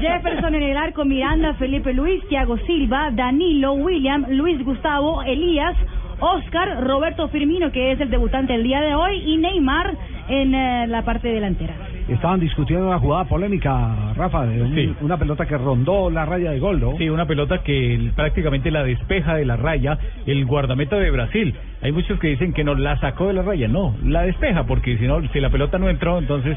Jefferson en el arco, Miranda, Felipe Luis, Thiago Silva, Danilo, William, Luis Gustavo, Elías, Oscar, Roberto Firmino, que es el debutante el día de hoy, y Neymar en eh, la parte delantera. Estaban discutiendo una jugada polémica, Rafa, de un- Sí. una pelota que rondó la raya de gol, ¿no? Sí, una pelota que el- prácticamente la despeja de la raya el guardameta de Brasil. Hay muchos que dicen que no la sacó de la raya, no, la despeja porque si no, si la pelota no entró, entonces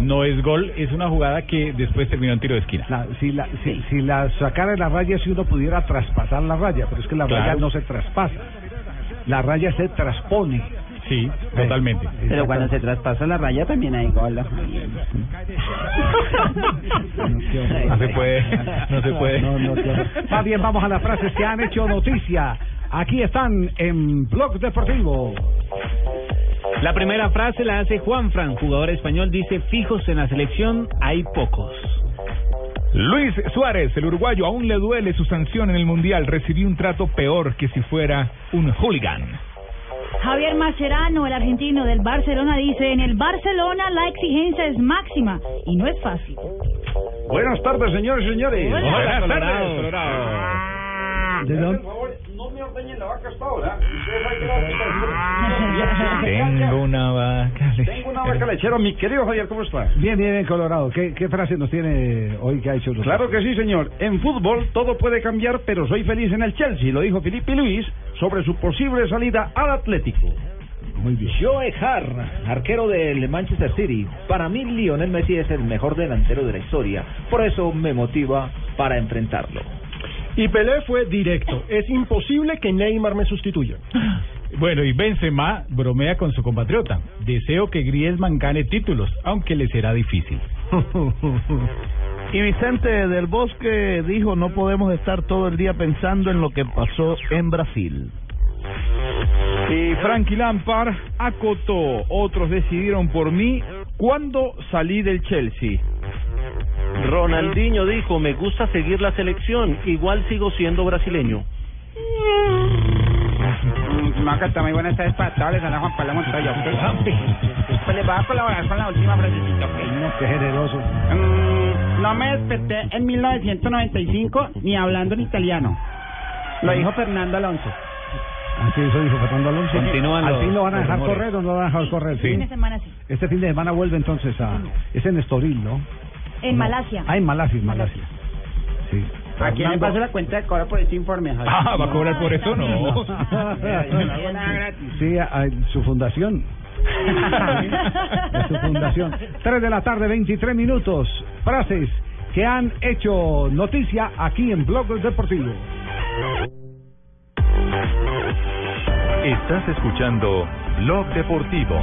no es gol, es una jugada que después terminó en tiro de esquina. La- si, la, si, si la sacara de la raya, si uno pudiera traspasar la raya, pero es que la Claro. raya no se traspasa. La raya se transpone. Sí, totalmente. Pero cuando se traspasa la raya también hay gol. ¿no? No se puede, no se puede. No, no, claro. Más bien, vamos a las frases que han hecho noticia. Aquí están en Blog Deportivo. La primera frase la hace Juan Fran, jugador español, dice, fijos en la selección hay pocos. Luis Suárez, el uruguayo, aún le duele su sanción en el Mundial. Recibió un trato peor que si fuera un hooligan. Javier Mascherano, el argentino del Barcelona, dice, en el Barcelona la exigencia es máxima y no es fácil. Buenas tardes, señores y señores. Hola. Buenas Colorado. tardes. ¿De dónde? Por favor, no me ordeñen la vaca hasta ahora. Tengo una vaca. Tengo una vaca lechera. Mi querido Javier, ¿cómo está? Bien, bien, bien, Colorado. ¿Qué, qué frase nos tiene hoy que ha hecho? Claro que sí, señor. En fútbol todo puede cambiar, pero soy feliz en el Chelsea, lo dijo Felipe Luis sobre su posible salida al Atlético. Muy bien. Joe Hart, arquero del Manchester City. Para mí, Lionel Messi es el mejor delantero de la historia. Por eso me motiva para enfrentarlo. Y Pelé fue directo. Es imposible que Neymar me sustituya. Bueno, y Benzema bromea con su compatriota. Deseo que Griezmann gane títulos, aunque le será difícil. Y Vicente del Bosque dijo, no podemos estar todo el día pensando en lo que pasó en Brasil. Y Frankie Lampard acotó. Otros decidieron por mí cuando salí del Chelsea. Ronaldinho dijo, me gusta seguir la selección, igual sigo siendo brasileño. Macata, muy buenas tardes para todos. Les habla Juan Pablo Montoya. ¿ok? Pues les voy a colaborar con la última frasecita, ¿ok? Qué generoso. Mm, no me desperté en 1995 ni hablando en italiano. Lo dijo Fernando Alonso. Así eso dijo Fernando Alonso. Continúan ¿Al los- fin lo van a dejar correr o no lo van a dejar correr? Fin de semana sí. Este fin de semana vuelve entonces a... Es en Estoril, ¿no? En Malasia. Ah, en Malasia, en Malasia. Sí. ¿A quién le paso la cuenta de cobro por este informe, Javier? Ah, ¿va a cobrar por eso? No. Sí, a, a su fundación. A su fundación. 3 de la tarde, 23 minutos. Frases que han hecho noticia aquí en Blog Deportivo. Está Estás escuchando Blog Deportivo.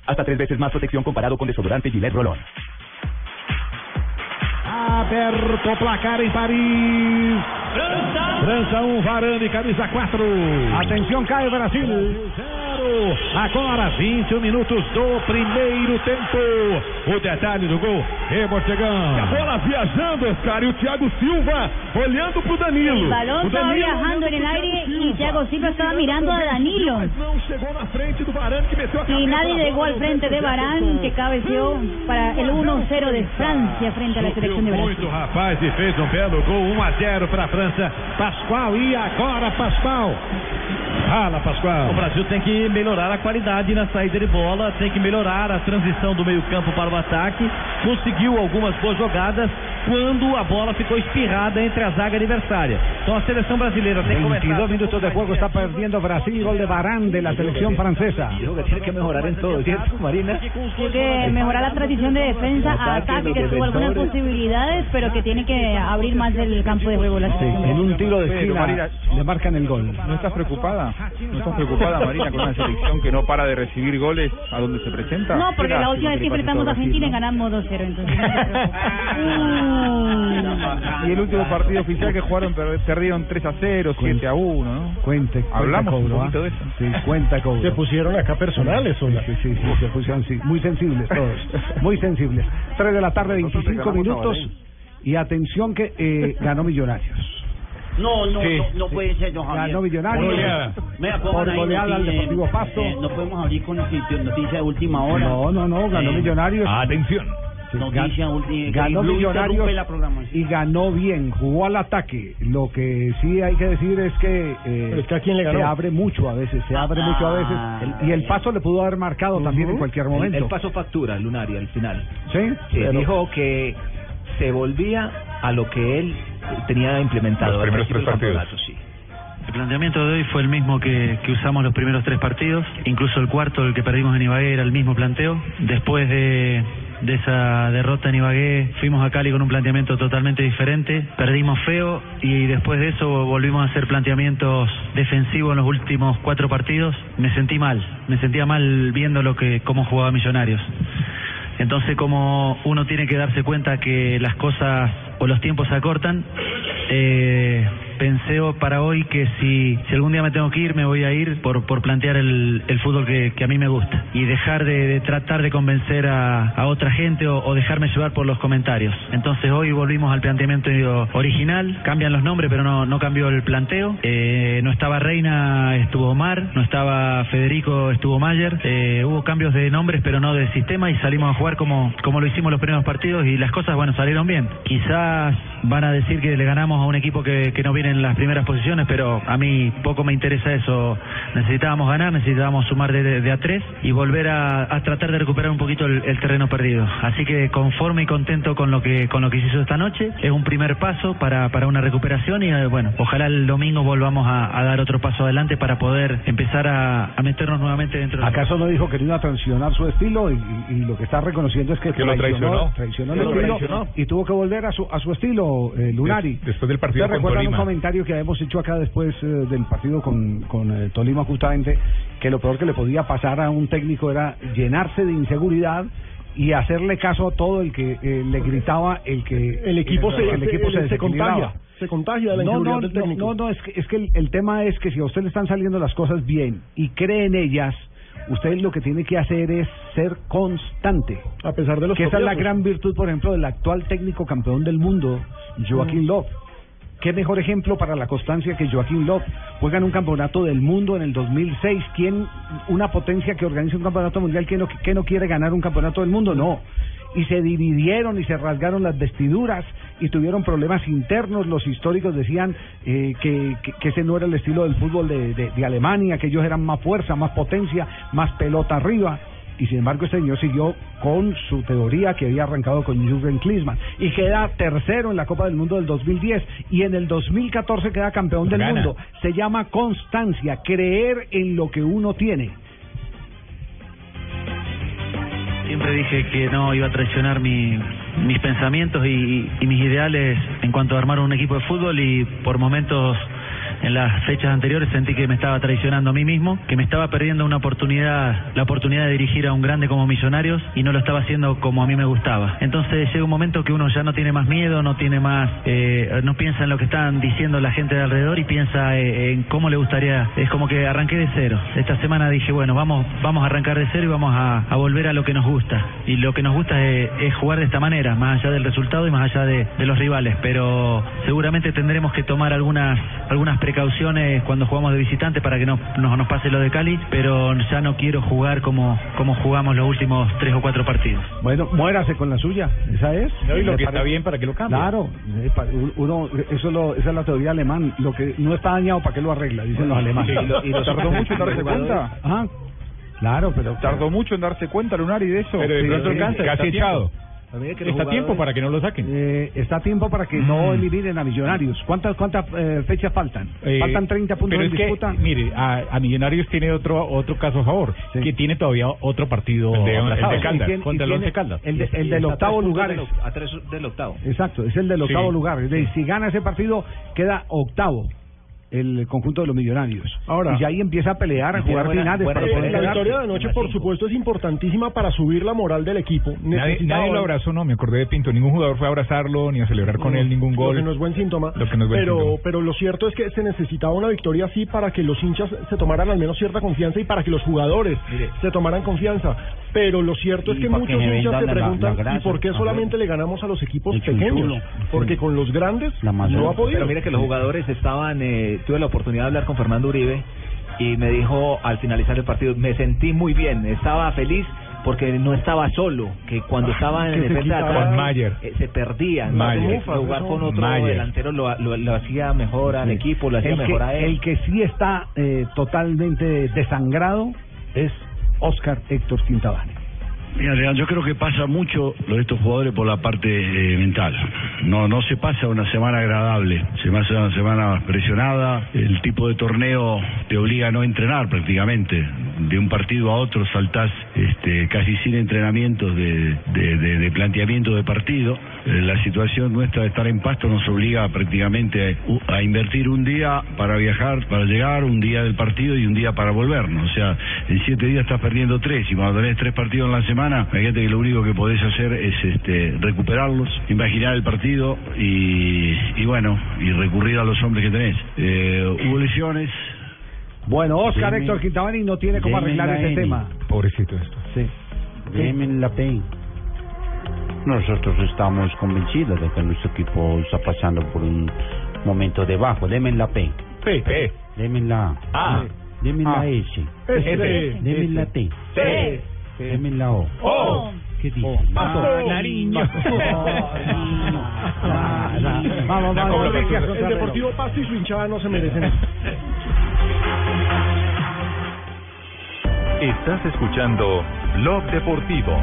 Hasta tres veces más protección comparado con desodorante Gillette Rolón. Aberto placar em Paris. França 1, Varane, camisa 4. Atenção, cai o Brasil. 0. Agora 21 minutos do primeiro tempo. O detalhe do gol, chegando. A bola viajando, Oscar, e o Thiago Silva olhando pro Danilo. El balón O Danilo viajando el aire y Thiago Silva estaba mirando a Danilo. Não chegou na frente do Varane que meteu a cabeça nadie na llegó al frente de Barán, que cabeció para el 1-0 de Francia frente a la selección de Brasil. Muito rapaz e fez um belo gol, 1 a 0 para a França. Pascoal e agora Pascoal. Fala, Pascoal. O Brasil tem que melhorar a qualidade na saída de bola, tem que melhorar a transição do meio-campo para o ataque. Conseguiu algumas boas jogadas quando a bola ficou espirrada entre a zaga adversária. Então a seleção brasileira tem que 22 começar. minutos de juego está perdiendo Brasil, gol de Barán de la selección francesa. Dijo que tiene que mejorar en todo, ¿cierto, Marina? Tiene que mejorar la transición de defensa a ataque, que tuvo algunas posibilidades, pero que tiene que abrir más el campo de juego. Sí, en un tiro de esquina Marina, le marcan el gol. ¿No estás preocupada? ¿No estás preocupada, Marina, con una selección que no para de recibir goles a donde se presenta? No, porque la última vez que enfrentamos a Argentina ganamos 2-0, entonces. Y el último partido oficial que jugaron per- perdieron 3 a 0, 7 a 1, ¿no? Cuente, Hablamos cuenta un cobro, poquito ¿ah? de eso. Sí, cuenta cobro. Se pusieron acá personales, hola. Sí, sí, sí, se pusieron sí, muy sensibles todos, muy sensibles. 3 de la tarde, 25 minutos. Y atención que eh, ganó Millonarios. No, no, Sí, no, no sí. puede ser, don Javier. Ganó Millonarios. Mira, Por goleada al Deportivo Pasto. eh, no podemos abrir con noticia, noticia de última hora. No, no, no, ganó Eh, Millonarios. Atención. Noticia ganó Blue Millonarios interrumpe la programación. y ganó bien, jugó al ataque. Lo que sí hay que decir es que, eh, Pero es que ¿a quién le ganó? se abre mucho a veces, se abre mucho a veces. El- y el paso le pudo haber marcado también en cualquier momento. El, paso factura, Lunari, al final. ¿Sí? Pero- dijo que se volvía a lo que él tenía implementado. Los primeros tres partidos. sí. El planteamiento de hoy fue el mismo que, que usamos los primeros tres partidos, incluso el cuarto, el que perdimos en Ibagué, era el mismo planteo. Después de, de esa derrota en Ibagué, fuimos a Cali con un planteamiento totalmente diferente, perdimos feo y después de eso volvimos a hacer planteamientos defensivos en los últimos cuatro partidos. Me sentí mal, me sentía mal viendo lo que cómo jugaba Millonarios. Entonces, como uno tiene que darse cuenta que las cosas o los tiempos se acortan, eh, pensé para hoy que si, si algún día me tengo que ir, me voy a ir por, por plantear el, el fútbol que, que a mí me gusta y dejar de, de tratar de convencer a, a otra gente o, o dejarme llevar por los comentarios. Entonces, hoy volvimos al planteamiento original, cambian los nombres, pero no, no cambió el planteo. Eh, no estaba Reina, estuvo Omar, no estaba Federico, estuvo Mayer. Eh, hubo cambios de nombres, pero no de sistema y salimos a jugar como, como lo hicimos los primeros partidos y las cosas, bueno, salieron bien. Quizás van a decir que le ganamos a un equipo que, que no viene en las primeras posiciones, pero a mí poco me interesa eso. Necesitábamos ganar, necesitábamos sumar de, de- de a tres y volver a, a tratar de recuperar un poquito el, el terreno perdido. Así que conforme y contento con lo que con lo que se hizo esta noche, es un primer paso para, para una recuperación y eh, bueno, ojalá el domingo volvamos a, a dar otro paso adelante para poder empezar a, a meternos nuevamente dentro de ¿Acaso no dijo que no iba a transicionar su estilo y, y- y lo que está reconociendo es que, Que lo traicionó. traicionó el estilo traicionó. y tuvo que volver a su a su estilo eh, Lunari. Des- después del partido ¿Ustedes con Tolima. Comentario que habíamos hecho acá después eh, del partido con, con eh, Tolima justamente que lo peor que le podía pasar a un técnico era llenarse de inseguridad y hacerle caso a todo el que eh, le gritaba el que El equipo se, el equipo se, se contagia. Se contagia de la No, inseguridad no, del no, técnico. no, no, es que, es que el, el tema es que si a usted le están saliendo las cosas bien y cree en ellas, usted lo que tiene que hacer es ser constante. A pesar de los Que esa es la gran virtud, por ejemplo, del actual técnico campeón del mundo, Joaquín Love. Qué mejor ejemplo para la constancia que Joaquín Love. Juega en un campeonato del mundo en el 2006. ¿Quién, una potencia que organiza un campeonato mundial, que no, que no quiere ganar un campeonato del mundo? No. y se dividieron y se rasgaron las vestiduras y tuvieron problemas internos. Los históricos decían eh, que, que, ese no era el estilo del fútbol de- de Alemania, que ellos eran más fuerza, más potencia, más pelota arriba. Y sin embargo, este señor siguió con su teoría que había arrancado con Jürgen Klinsmann y queda tercero en la Copa del Mundo del 2010 y en el 2014 queda campeón del Gana. mundo. Se llama constancia, creer en lo que uno tiene. Siempre dije que no iba a traicionar mi- mis pensamientos y, y mis ideales en cuanto a armar un equipo de fútbol y por momentos en las fechas anteriores sentí que me estaba traicionando a mí mismo, que me estaba perdiendo una oportunidad, la oportunidad de dirigir a un grande como Millonarios y no lo estaba haciendo como a mí me gustaba. Entonces llega un momento que uno ya no tiene más miedo, no tiene más, eh, no piensa en lo que están diciendo la gente de alrededor y piensa eh, en cómo le gustaría. Es como que arranqué de cero. Esta semana dije bueno vamos, vamos a arrancar de cero y vamos a, volver a lo que nos gusta. Y lo que nos gusta es, jugar de esta manera, más allá del resultado y más allá de, de los rivales. Pero seguramente tendremos que tomar algunas algunas precauciones cuando jugamos de visitante para que no, no nos pase lo de Cali, pero ya no quiero jugar como, como jugamos los últimos tres o cuatro partidos. Bueno, muérase con la suya, esa es. No, y lo que está bien, ¿para qué lo cambia? Claro, uno, eso es lo- esa es la teoría alemán. Lo que no está dañado, ¿para qué lo arregla? Dicen los alemanes. Y lo- y lo tardó mucho en darse cuenta. Ajá. Claro, pero Tardó mucho en darse cuenta Lunari de eso. Pero de Sí, pronto sí. alcanza, casi echado. Está a tiempo para que no lo saquen. Eh, está a tiempo para que no eliminen a Millonarios. ¿Cuántas cuántas eh, fechas faltan? Eh, faltan 30 puntos pero en es que, disputa. mire, a, a Millonarios tiene otro otro caso a favor, que tiene todavía otro partido El de- el de Caldas, ¿Y quién- y contra el tiene- Once Caldas. el de- el del octavo lugar A tres del octavo. Exacto, es el del Sí. octavo lugar. Es decir, si gana ese partido, queda octavo el conjunto de los millonarios. Ahora- y ahí empieza a pelear, a jugar finales para Eh, poder la victoria de anoche, por supuesto, es importantísima para subir la moral del equipo. Nadie, lo abrazó, no, me acordé de Pinto. Ningún jugador fue a abrazarlo ni a celebrar con él ningún gol. Lo que no es buen síntoma. Lo que no es buen pero, síntoma. pero lo cierto es que se necesitaba una victoria así para que los hinchas se tomaran al menos cierta confianza y para que los jugadores se tomaran confianza. Pero lo cierto es que muchos que hinchas se preguntan la grasa, ¿y por qué solamente le ganamos a los equipos pequeños? Porque con los grandes La no ha podido. Pero mire que los jugadores estaban, eh, tuve la oportunidad de hablar con Fernando Uribe y me dijo al finalizar el partido, me sentí muy bien, estaba feliz porque no estaba solo, que cuando estaba en defensa de quitaba- atrás, Con Mayer. eh, se perdía, Mayer. ¿no? jugar con otro Mayer. delantero lo, lo, lo hacía mejor al Sí. equipo, lo hacía el mejor que, a él. El que sí está eh, totalmente desangrado es Oscar Héctor Quintabani. Mira, Leandro, yo creo que pasa mucho lo de estos jugadores por la parte eh, mental. No, no se pasa una semana agradable, se pasa una semana presionada. El tipo de torneo te obliga a no entrenar prácticamente. De un partido a otro saltás este, casi sin entrenamientos de- de planteamiento de partido. Eh, la situación nuestra de estar en Pasto nos obliga prácticamente a, a invertir un día para viajar, para llegar, un día del partido y un día para volvernos. O sea, en siete días estás perdiendo tres y cuando tenés tres partidos en la semana, imagínate que lo único que podés hacer es este, recuperarlos, imaginar el partido y, y bueno, y recurrir a los hombres que tenés. Eh, hubo lesiones. Bueno, Oscar Deme- Héctor Quintabani no tiene cómo deme arreglar la ese N. tema. Pobrecito esto. Sí. Deme la P. Nosotros estamos convencidos de que nuestro equipo está pasando por un momento de bajo. Deme la P. P, P. Deme la A. Deme A. la S. S. Deme la T. C. Deme la O. O. ¿Qué dice? Paso. Nariño. Vamos, La vamos. cobra Gracias, Paso. contra El Deportivo Pasto y su hinchada no se merecen. Estás escuchando Blog Deportivo.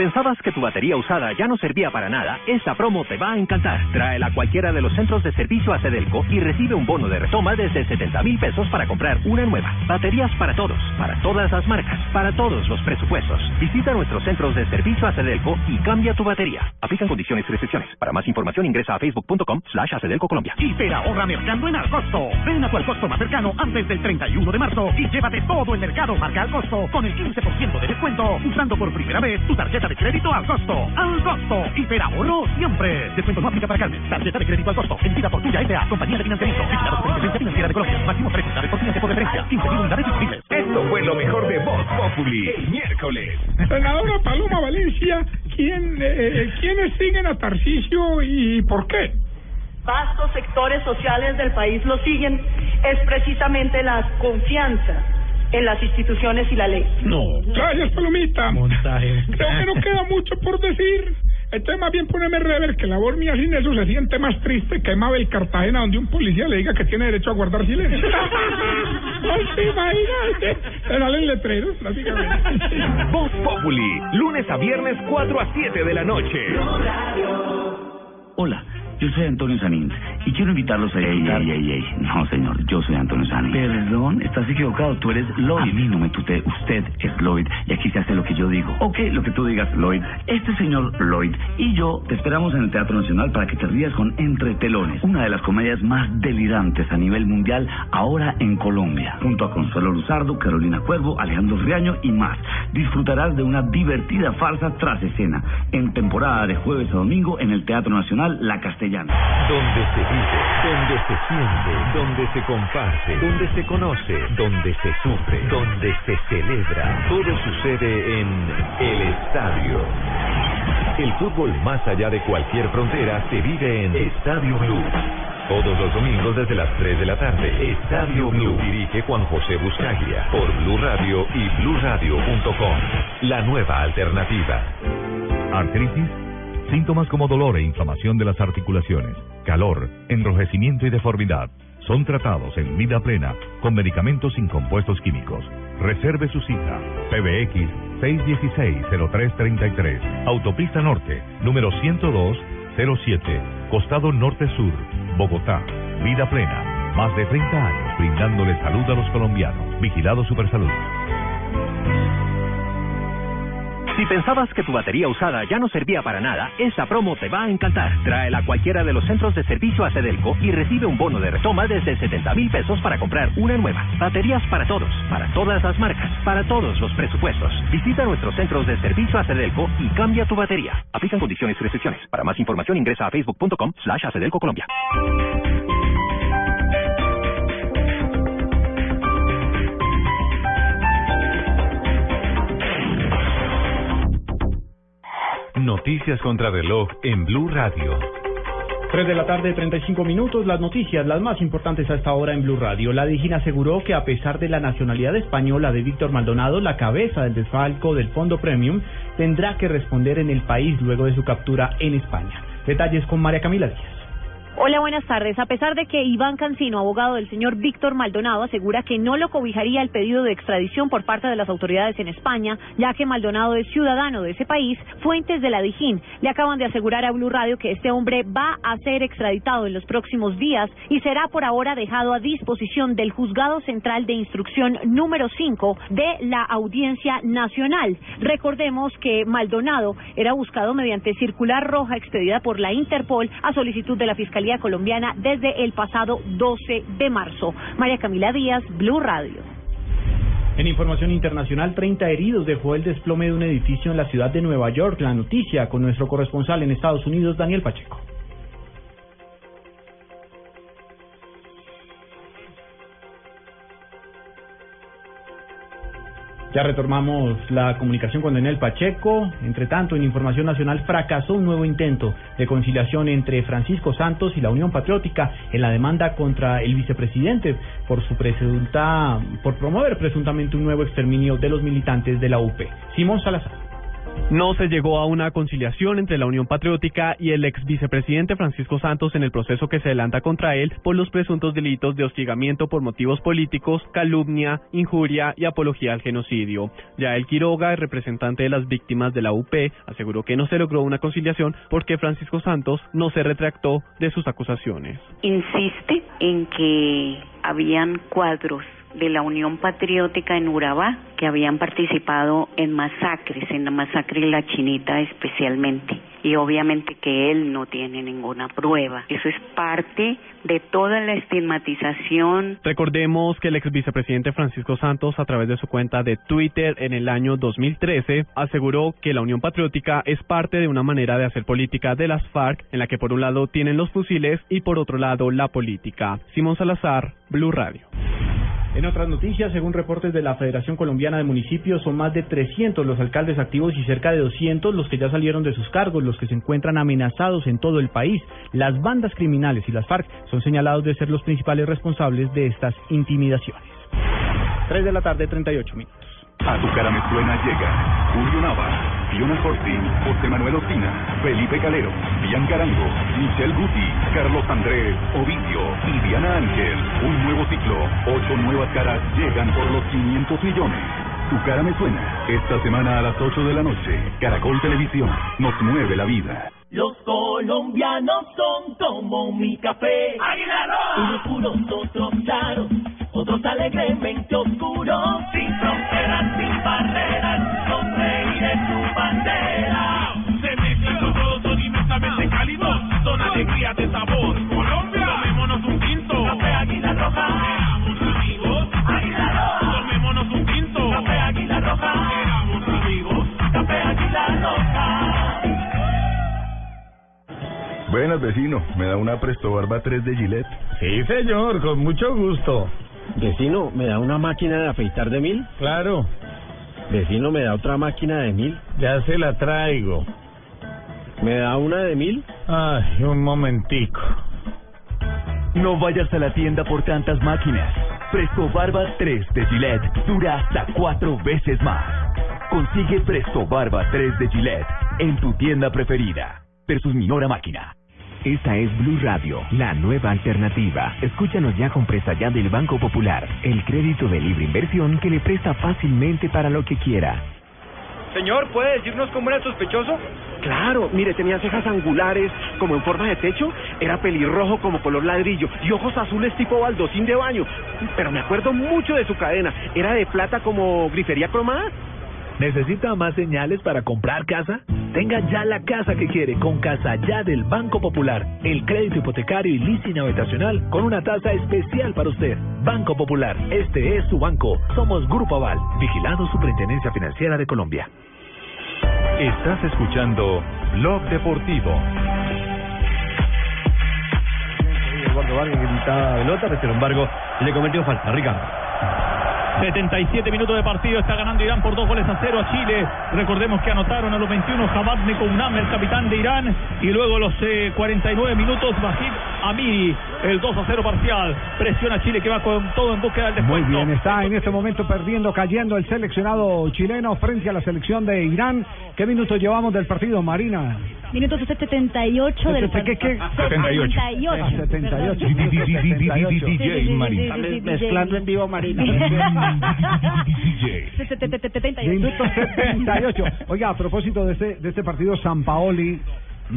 Pensabas que tu batería usada ya no servía para nada, esta promo te va a encantar. Tráela a cualquiera de los centros de servicio a Cedelco y recibe un bono de retoma desde 70 mil pesos para comprar una nueva. Baterías para todos, para todas las marcas, para todos los presupuestos. Visita nuestros centros de servicio a Cedelco y cambia tu batería. Aplican condiciones y restricciones. Para más información ingresa a facebook.com slash Acedelco Colombia. Hiper ahorra mercando en Alcosto. Ven a tu Alcosto más cercano antes del 31 de marzo y llévate todo el mercado marca Alcosto con el 15% de descuento usando por primera vez tu tarjeta de crédito Alcosto. Alcosto. Hiper ahorro siempre. Descuento no aplica para carnes. Tarjeta de crédito Alcosto. Emitida por Tuya S.A. Compañía de Financiamiento. Vigilado Superintendencia Financiera de Colombia. Máximo precio por ciento por referencia. 15.000 unidades disponibles. Esto fue lo mejor de Voz Populi el miércoles. Senadora Paloma Valencia, ¿quién, eh, ¿quiénes siguen a Tarcisio y por qué? vastos sectores sociales del país lo siguen, es precisamente la confianza en las instituciones y la ley. No. Gracias, Palomita. Montaje. Creo que no queda mucho por decir. Entonces más bien ponerme rever que la voz mía sin eso se siente más triste que Mabel Cartagena donde un policía le diga que tiene derecho a guardar silencio. Ay, sí, imagínate. Le salen letreros, prácticamente. Voz Populi, lunes a viernes 4 a 7 de la noche. Hola, yo soy Antonio Sanín y quiero invitarlos a escuchar... Ey, ey, ey, No, señor, yo soy Antonio Sanín. Perdón, estás equivocado. Tú eres Lloyd. A mí no me tute. Usted es Lloyd y aquí se hace lo que yo digo. Ok, lo que tú digas, Lloyd. Este señor Lloyd y yo te esperamos en el Teatro Nacional para que te rías con Entre Telones, una de las comedias más delirantes a nivel mundial ahora en Colombia. Junto a Consuelo Luzardo, Carolina Cuervo, Alejandro Riaño y más. Disfrutarás de una divertida farsa tras escena en temporada de jueves a domingo en el Teatro Nacional La Castellana. Donde se vive, donde se siente, donde se comparte, donde se conoce, donde se sufre, donde se celebra. Todo sucede en el estadio. El fútbol más allá de cualquier frontera se vive en Estadio Blue. Todos los domingos desde las 3 de la tarde. Estadio Blue. Dirige Juan José Buscaglia por Blue Radio y BlueRadio.com. La nueva alternativa. Artritis Síntomas como dolor e inflamación de las articulaciones, calor, enrojecimiento y deformidad son tratados en vida plena con medicamentos sin compuestos químicos. Reserve su cita. PBX 616-0333. Autopista Norte, número 102-07, Costado Norte Sur, Bogotá. Vida plena. Más de 30 años brindándole salud a los colombianos. Vigilado Supersalud. Si pensabas que tu batería usada ya no servía para nada, esta promo te va a encantar. Tráela a cualquiera de los centros de servicio a Cedelco y recibe un bono de retoma desde 70 mil pesos para comprar una nueva. Baterías para todos, para todas las marcas, para todos los presupuestos. Visita nuestros centros de servicio a Cedelco y cambia tu batería. Aplican condiciones y restricciones. Para más información ingresa a facebook.com slash Colombia. Noticias contra reloj en Blue Radio. 3 de la tarde, 35 minutos. Las noticias, las más importantes a esta hora en Blue Radio. La DIGIN aseguró que a pesar de la nacionalidad española de Víctor Maldonado, la cabeza del desfalco del Fondo Premium tendrá que responder en el país luego de su captura en España. Detalles con María Camila Díaz. Hola, buenas tardes. A pesar de que Iván Cancino, abogado del señor Víctor Maldonado, asegura que no lo cobijaría el pedido de extradición por parte de las autoridades en España, ya que Maldonado es ciudadano de ese país, fuentes de la Dijín le acaban de asegurar a Blue Radio que este hombre va a ser extraditado en los próximos días y será por ahora dejado a disposición del Juzgado Central de Instrucción número 5 de la Audiencia Nacional. Recordemos que Maldonado era buscado mediante circular roja expedida por la Interpol a solicitud de la Fiscalía colombiana desde el pasado 12 de marzo. María Camila Díaz, Blue Radio. En información internacional, 30 heridos dejó el desplome de un edificio en la ciudad de Nueva York. La noticia con nuestro corresponsal en Estados Unidos, Daniel Pacheco. Ya retomamos la comunicación con Daniel Pacheco. Entre tanto, en Información Nacional fracasó un nuevo intento de conciliación entre Francisco Santos y la Unión Patriótica en la demanda contra el vicepresidente por su presunta, por promover presuntamente un nuevo exterminio de los militantes de la UP. Simón Salazar. No se llegó a una conciliación entre la Unión Patriótica y el ex vicepresidente Francisco Santos en el proceso que se adelanta contra él por los presuntos delitos de hostigamiento por motivos políticos, calumnia, injuria y apología al genocidio. Yael Quiroga, el representante de las víctimas de la UP, aseguró que no se logró una conciliación porque Francisco Santos no se retractó de sus acusaciones. Insiste en que habían cuadros de la Unión Patriótica en Urabá que habían participado en masacres, en la masacre la Chinita especialmente. Y obviamente que él no tiene ninguna prueba. Eso es parte de toda la estigmatización. Recordemos que el ex vicepresidente Francisco Santos, a través de su cuenta de Twitter en el año 2013, aseguró que la Unión Patriótica es parte de una manera de hacer política de las FARC, en la que por un lado tienen los fusiles y por otro lado la política. Simón Salazar, Blue Radio. En otras noticias, según reportes de la Federación Colombiana de Municipios, son más de 300 los alcaldes activos y cerca de 200 los que ya salieron de sus cargos, los que se encuentran amenazados en todo el país. Las bandas criminales y las FARC son señalados de ser los principales responsables de estas intimidaciones. 3 de la tarde, 38 minutos. A tu llega Julio Nava, Fiona Corti, José Manuel Ospina, Felipe Calero, Bianca Arango, Michelle Guti, Carlos Andrés, Ovidio y Diana Ángel. Un nuevo ciclo, ocho nuevas caras llegan por los 500 millones. Tu cara me suena. Esta semana a las 8 de la noche, Caracol Televisión nos mueve la vida. Los colombianos son como mi café. Unos puros, otros claros, otros alegremente oscuros. Sin fronteras, sin barreras, Son alegrías de sabor. Colombia, tomémonos un tinto. Café Águila Roja. Seamos amigos. Águila Roja. Tomémonos un tinto. Café Águila Roja. Seamos amigos. Café Águila Roja. Buenas, vecino. ¿Me da una Presto Barba 3 de Gillette? Sí, señor, con mucho gusto. Vecino, ¿me da una máquina de afeitar de mil? Claro. Vecino, ¿me da otra máquina de mil? Ya se la traigo. ¿Me da una de mil? Ay, un momentico. No vayas a la tienda por tantas máquinas. Presto Barba 3 de Gillette dura hasta cuatro veces más. Consigue Presto Barba 3 de Gillette en tu tienda preferida. Versus Minora Máquina. Esta es Blue Radio, la nueva alternativa. Escúchanos ya con presta ya del Banco Popular, el crédito de libre inversión que le presta fácilmente para lo que quiera. Señor, ¿puede decirnos cómo era el sospechoso? Claro, mire, tenía cejas angulares como en forma de techo, era pelirrojo como color ladrillo y ojos azules tipo baldocín de baño. Pero me acuerdo mucho de su cadena, era de plata como grifería cromada. ¿Necesita más señales para comprar casa? Tenga ya la casa que quiere con Casa Ya del Banco Popular. El crédito hipotecario y leasing habitacional con una tasa especial para usted. Banco Popular, este es su banco. Somos Grupo Aval, vigilado Superintendencia Financiera de Colombia. Estás escuchando Blog Deportivo. Eduardo Vargas que gritaba pelota, pero sin embargo le cometió falta. Ricardo. 77 minutos de partido, está ganando Irán por dos goles a cero a Chile. Recordemos que anotaron a los 21 Jabad Nekounam, el capitán de Irán, y luego a los eh, 49 minutos Bajid Amiri, el 2 a 0 parcial. Presiona Chile que va con todo en búsqueda del Muy descuento. bien, está en este momento perdiendo, cayendo el seleccionado chileno frente a la selección de Irán. ¿Qué minutos llevamos del partido, Marina? Minutos 78 del ¿Qué, qué, qué? 78. 78. DJ Marina. Mezclando en vivo Marina. Minuto 78. Oiga, a propósito de este, de este partido, San Paoli,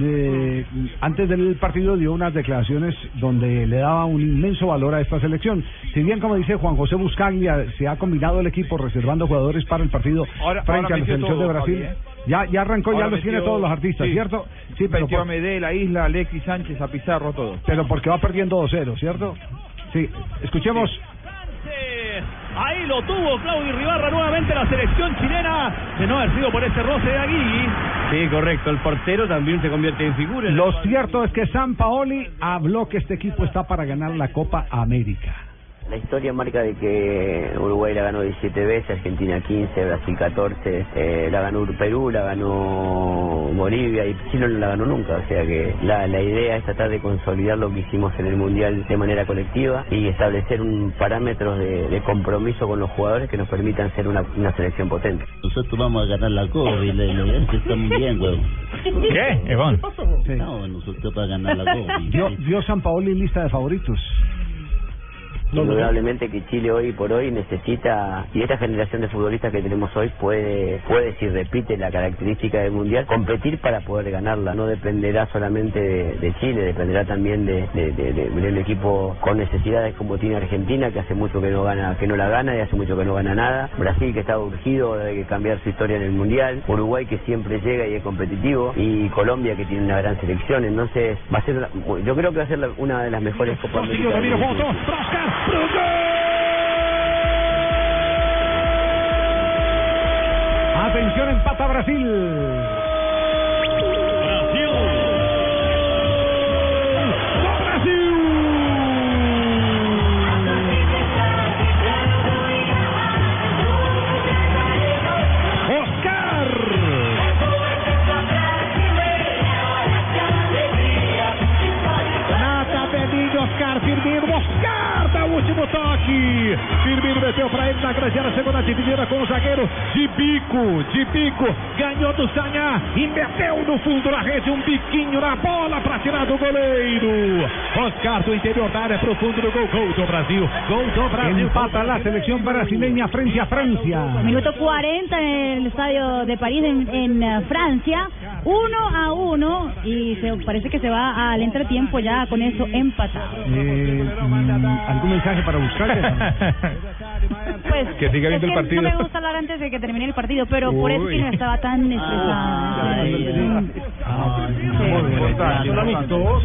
eh, antes del partido dio unas declaraciones donde le daba un inmenso valor a esta selección. Si bien, como dice Juan José Buscaglia, se ha combinado el equipo reservando jugadores para el partido Ahora- frente ahora a la selección de Brasil. ¿eh? Ya, ya arrancó, ya los tiene todos los artistas, sí. ¿cierto? Sí, pero, Metió a por- Medel, a Isla, Alexis Sánchez, a Pizarro, todo. pero porque va perdiendo 2-0, ¿cierto? Sí, escuchemos. Ahí lo tuvo Claudio Ribarra nuevamente la selección chilena de no haber sido por ese roce de Agui. Sí, correcto. El portero también se convierte en figura. Lo cierto es que San Paoli habló que este equipo está para ganar la Copa América. La historia marca de que Uruguay la ganó 17 veces, Argentina 15, Brasil 14, eh, la ganó Perú, la ganó Bolivia y Chile no la ganó nunca. O sea que la, la idea es tratar de consolidar lo que hicimos en el Mundial de manera colectiva y establecer un parámetros de, de compromiso con los jugadores que nos permitan ser una, una selección potente. Nosotros vamos a ganar la Copa y le, le estamos bien, huevón. ¿Qué, Iván? No, nosotros para ganar la Copa. Dio, dio San Paoli lista de favoritos. Indudablemente que Chile hoy por hoy necesita, y esta generación de futbolistas que tenemos hoy puede, puede si repite la característica del Mundial, competir para poder ganarla. No dependerá solamente de, de Chile, dependerá también de, de, del equipo con necesidades como tiene Argentina, que hace mucho que no gana, que no la gana y hace mucho que no gana nada. Brasil que está urgido de cambiar su historia en el Mundial. Uruguay que siempre llega y es competitivo. Y Colombia que tiene una gran selección. Entonces va a ser, yo creo que va a ser una de las mejores Copas. Atención, empata Brasil. Na área, segunda dividida com o zagueiro. De bico, de bico. Ganhou do Sanhá e meteu no fundo da rede um biquinho na bola pra tirar do goleiro. Oscar do interior da área pro fundo do gol. Gol do Brasil. Gol do Brasil. Empata la selección brasileña frente a Francia. Minuto 40 en el estadio de París, en, en, eh, Francia. Uno a uno. Y se, parece que se va al entretiempo ya con eso empatado. Eh, mm, ¿Algún mensaje para buscar? Pues, Que siga es viendo el partido. No me gusta hablar antes de que termine el partido, pero por eso que no estaba tan estresada. Son amistosos.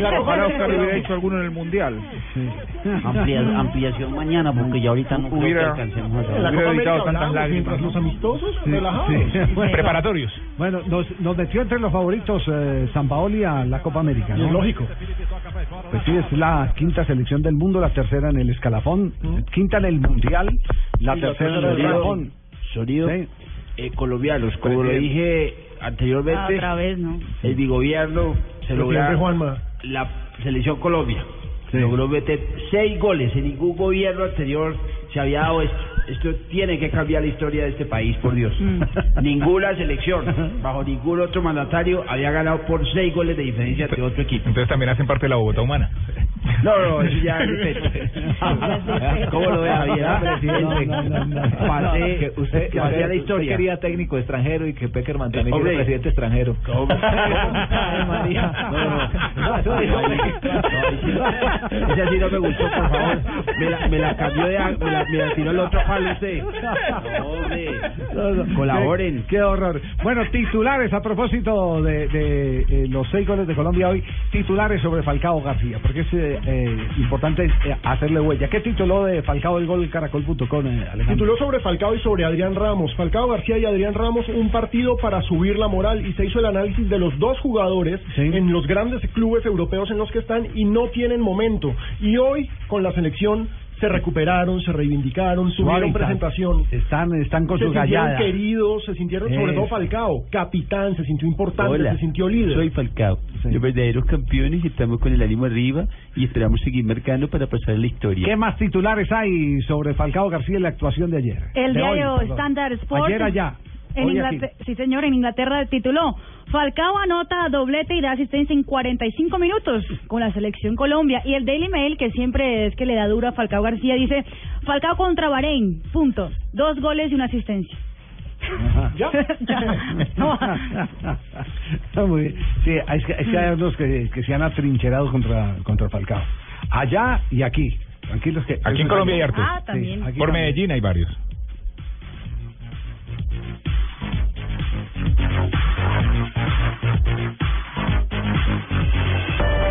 La Copa Oscar hubiera hecho alguno en el Mundial. Amplia- ampliación mañana, porque ya ahorita no Hubiera- alcancemos a América hablamos, mientras los amistosos, Preparatorios. Bueno, nos, nos metió entre los favoritos eh, San Paoli a la Copa América, lógico. Pues sí, es la quinta selección del mundo, la tercera en el escalafón, quinta en el mundial, la tercera del escalafón. Sonido, Sí. eh, colombianos, como lo dije anteriormente, Otra vez, ¿no? el bigobierno se Presidente logra Juanma. la selección Colombia. Logró meter seis goles. En ningún gobierno anterior se había dado esto. Esto tiene que cambiar la historia de este país, por Dios. Ninguna selección, bajo ningún otro mandatario, había ganado por seis goles de diferencia de otro equipo. Entonces también hacen parte de la Bogotá humana. No, no, eso ya es respeto. ¿Cómo lo ve Javier, presidente? No, no, no, no. Pasé, No, que usted, pasé a la usted historia. quería técnico extranjero y que Peckerman también Hombre. quiere presidente extranjero. Ay, María. No, no, Ese así no me gustó, por favor. Me la, me la cambió de... Me la, me tiró el otro palo usted. No, hombre. Colaboren. Qué, qué horror. Bueno, titulares a propósito de, de, eh, los seis goles de Colombia hoy, titulares sobre Falcao García, porque es eh, eh, importante eh, hacerle huella. ¿Qué tituló de Falcao el gol caracol.com, eh, Alejandro? Tituló sobre Falcao y sobre Adrián Ramos. Falcao García y Adrián Ramos, un partido para subir la moral y se hizo el análisis de los dos jugadores en los grandes clubes europeos en los que están y no tienen momento. Y hoy con la selección se recuperaron, se reivindicaron, tuvieron presentación. Están, están con se su sintieron gallada. queridos, se sintieron, sobre todo Falcao, capitán, se sintió importante, Hola, se sintió líder. soy Falcao. Los verdaderos campeones y estamos con el ánimo arriba y esperamos seguir marcando para pasar la historia. ¿Qué más titulares hay sobre Falcao García y la actuación de ayer? El De hoy, diario perdón. Standard Sports. Ayer allá. En hoy. Inglaterra, sí, señor, en Inglaterra tituló Falcao anota doblete y da asistencia en 45 minutos con la selección Colombia. Y el Daily Mail, que siempre es que le da duro a Falcao García, dice Falcao contra Bahrein, punto. Dos goles y una asistencia. ¿Ya? Muy bien. Sí, es que, es que hay unos que, que se han atrincherado contra, contra Falcao. Allá y aquí. Tranquilos que... Aquí en Colombia hay hartos. Ah, también. aquí Por también. Medellín hay varios.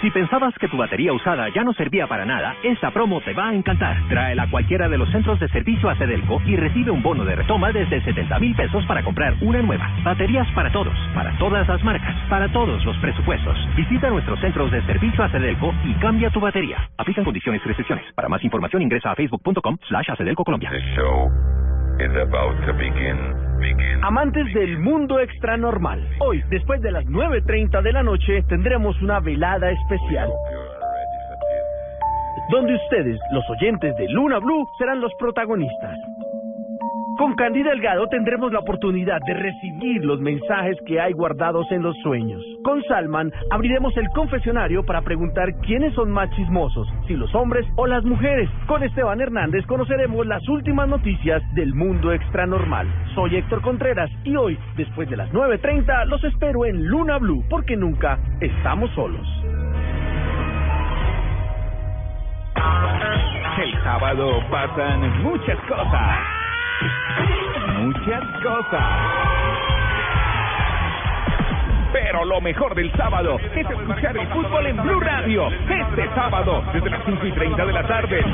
Si pensabas que tu batería usada ya no servía para nada, esta promo te va a encantar. Tráela a cualquiera de los centros de servicio a Cedelco y recibe un bono de retoma desde 70 mil pesos para comprar una nueva. Baterías para todos, para todas las marcas, para todos los presupuestos. Visita nuestros centros de servicio a Cedelco y cambia tu batería. Aplican condiciones y restricciones. Para más información ingresa a facebook.com slash Colombia. Amantes del mundo extra normal. Hoy, después de las 9.30 de la noche, tendremos una velada especial. Donde ustedes, los oyentes de Luna Blue, serán los protagonistas. Con Candy Delgado tendremos la oportunidad de recibir los mensajes que hay guardados en los sueños. Con Salman abriremos el confesionario para preguntar quiénes son más chismosos, si los hombres o las mujeres. Con Esteban Hernández conoceremos las últimas noticias del mundo extranormal. Soy Héctor Contreras y hoy, después de las 9.30, los espero en Luna Blue porque nunca estamos solos. El sábado pasan muchas cosas. Muchas cosas. Pero lo mejor del sábado es escuchar el fútbol en Blue Radio. Este sábado, desde las 5 y 30 de la tarde.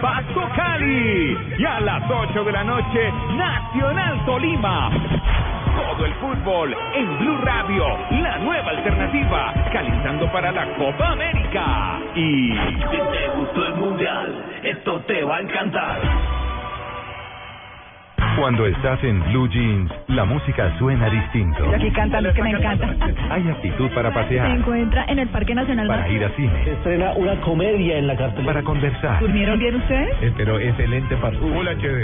Vasco Cali. Y a las 8 de la noche, Nacional Tolima. todo el fútbol en Blue Radio, la nueva alternativa, calentando para la Copa América. Y Si te gustó el mundial, esto te va a encantar. Cuando estás en Blue Jeans, la música suena distinto. Y aquí cantan los que me encantan. Hay actitud para Se pasear, encuentra en el Parque Nacional para ir a cine, estrena una comedia en la cartelera. para conversar. ¿Durmieron bien ustedes? Eh, Pero excelente para,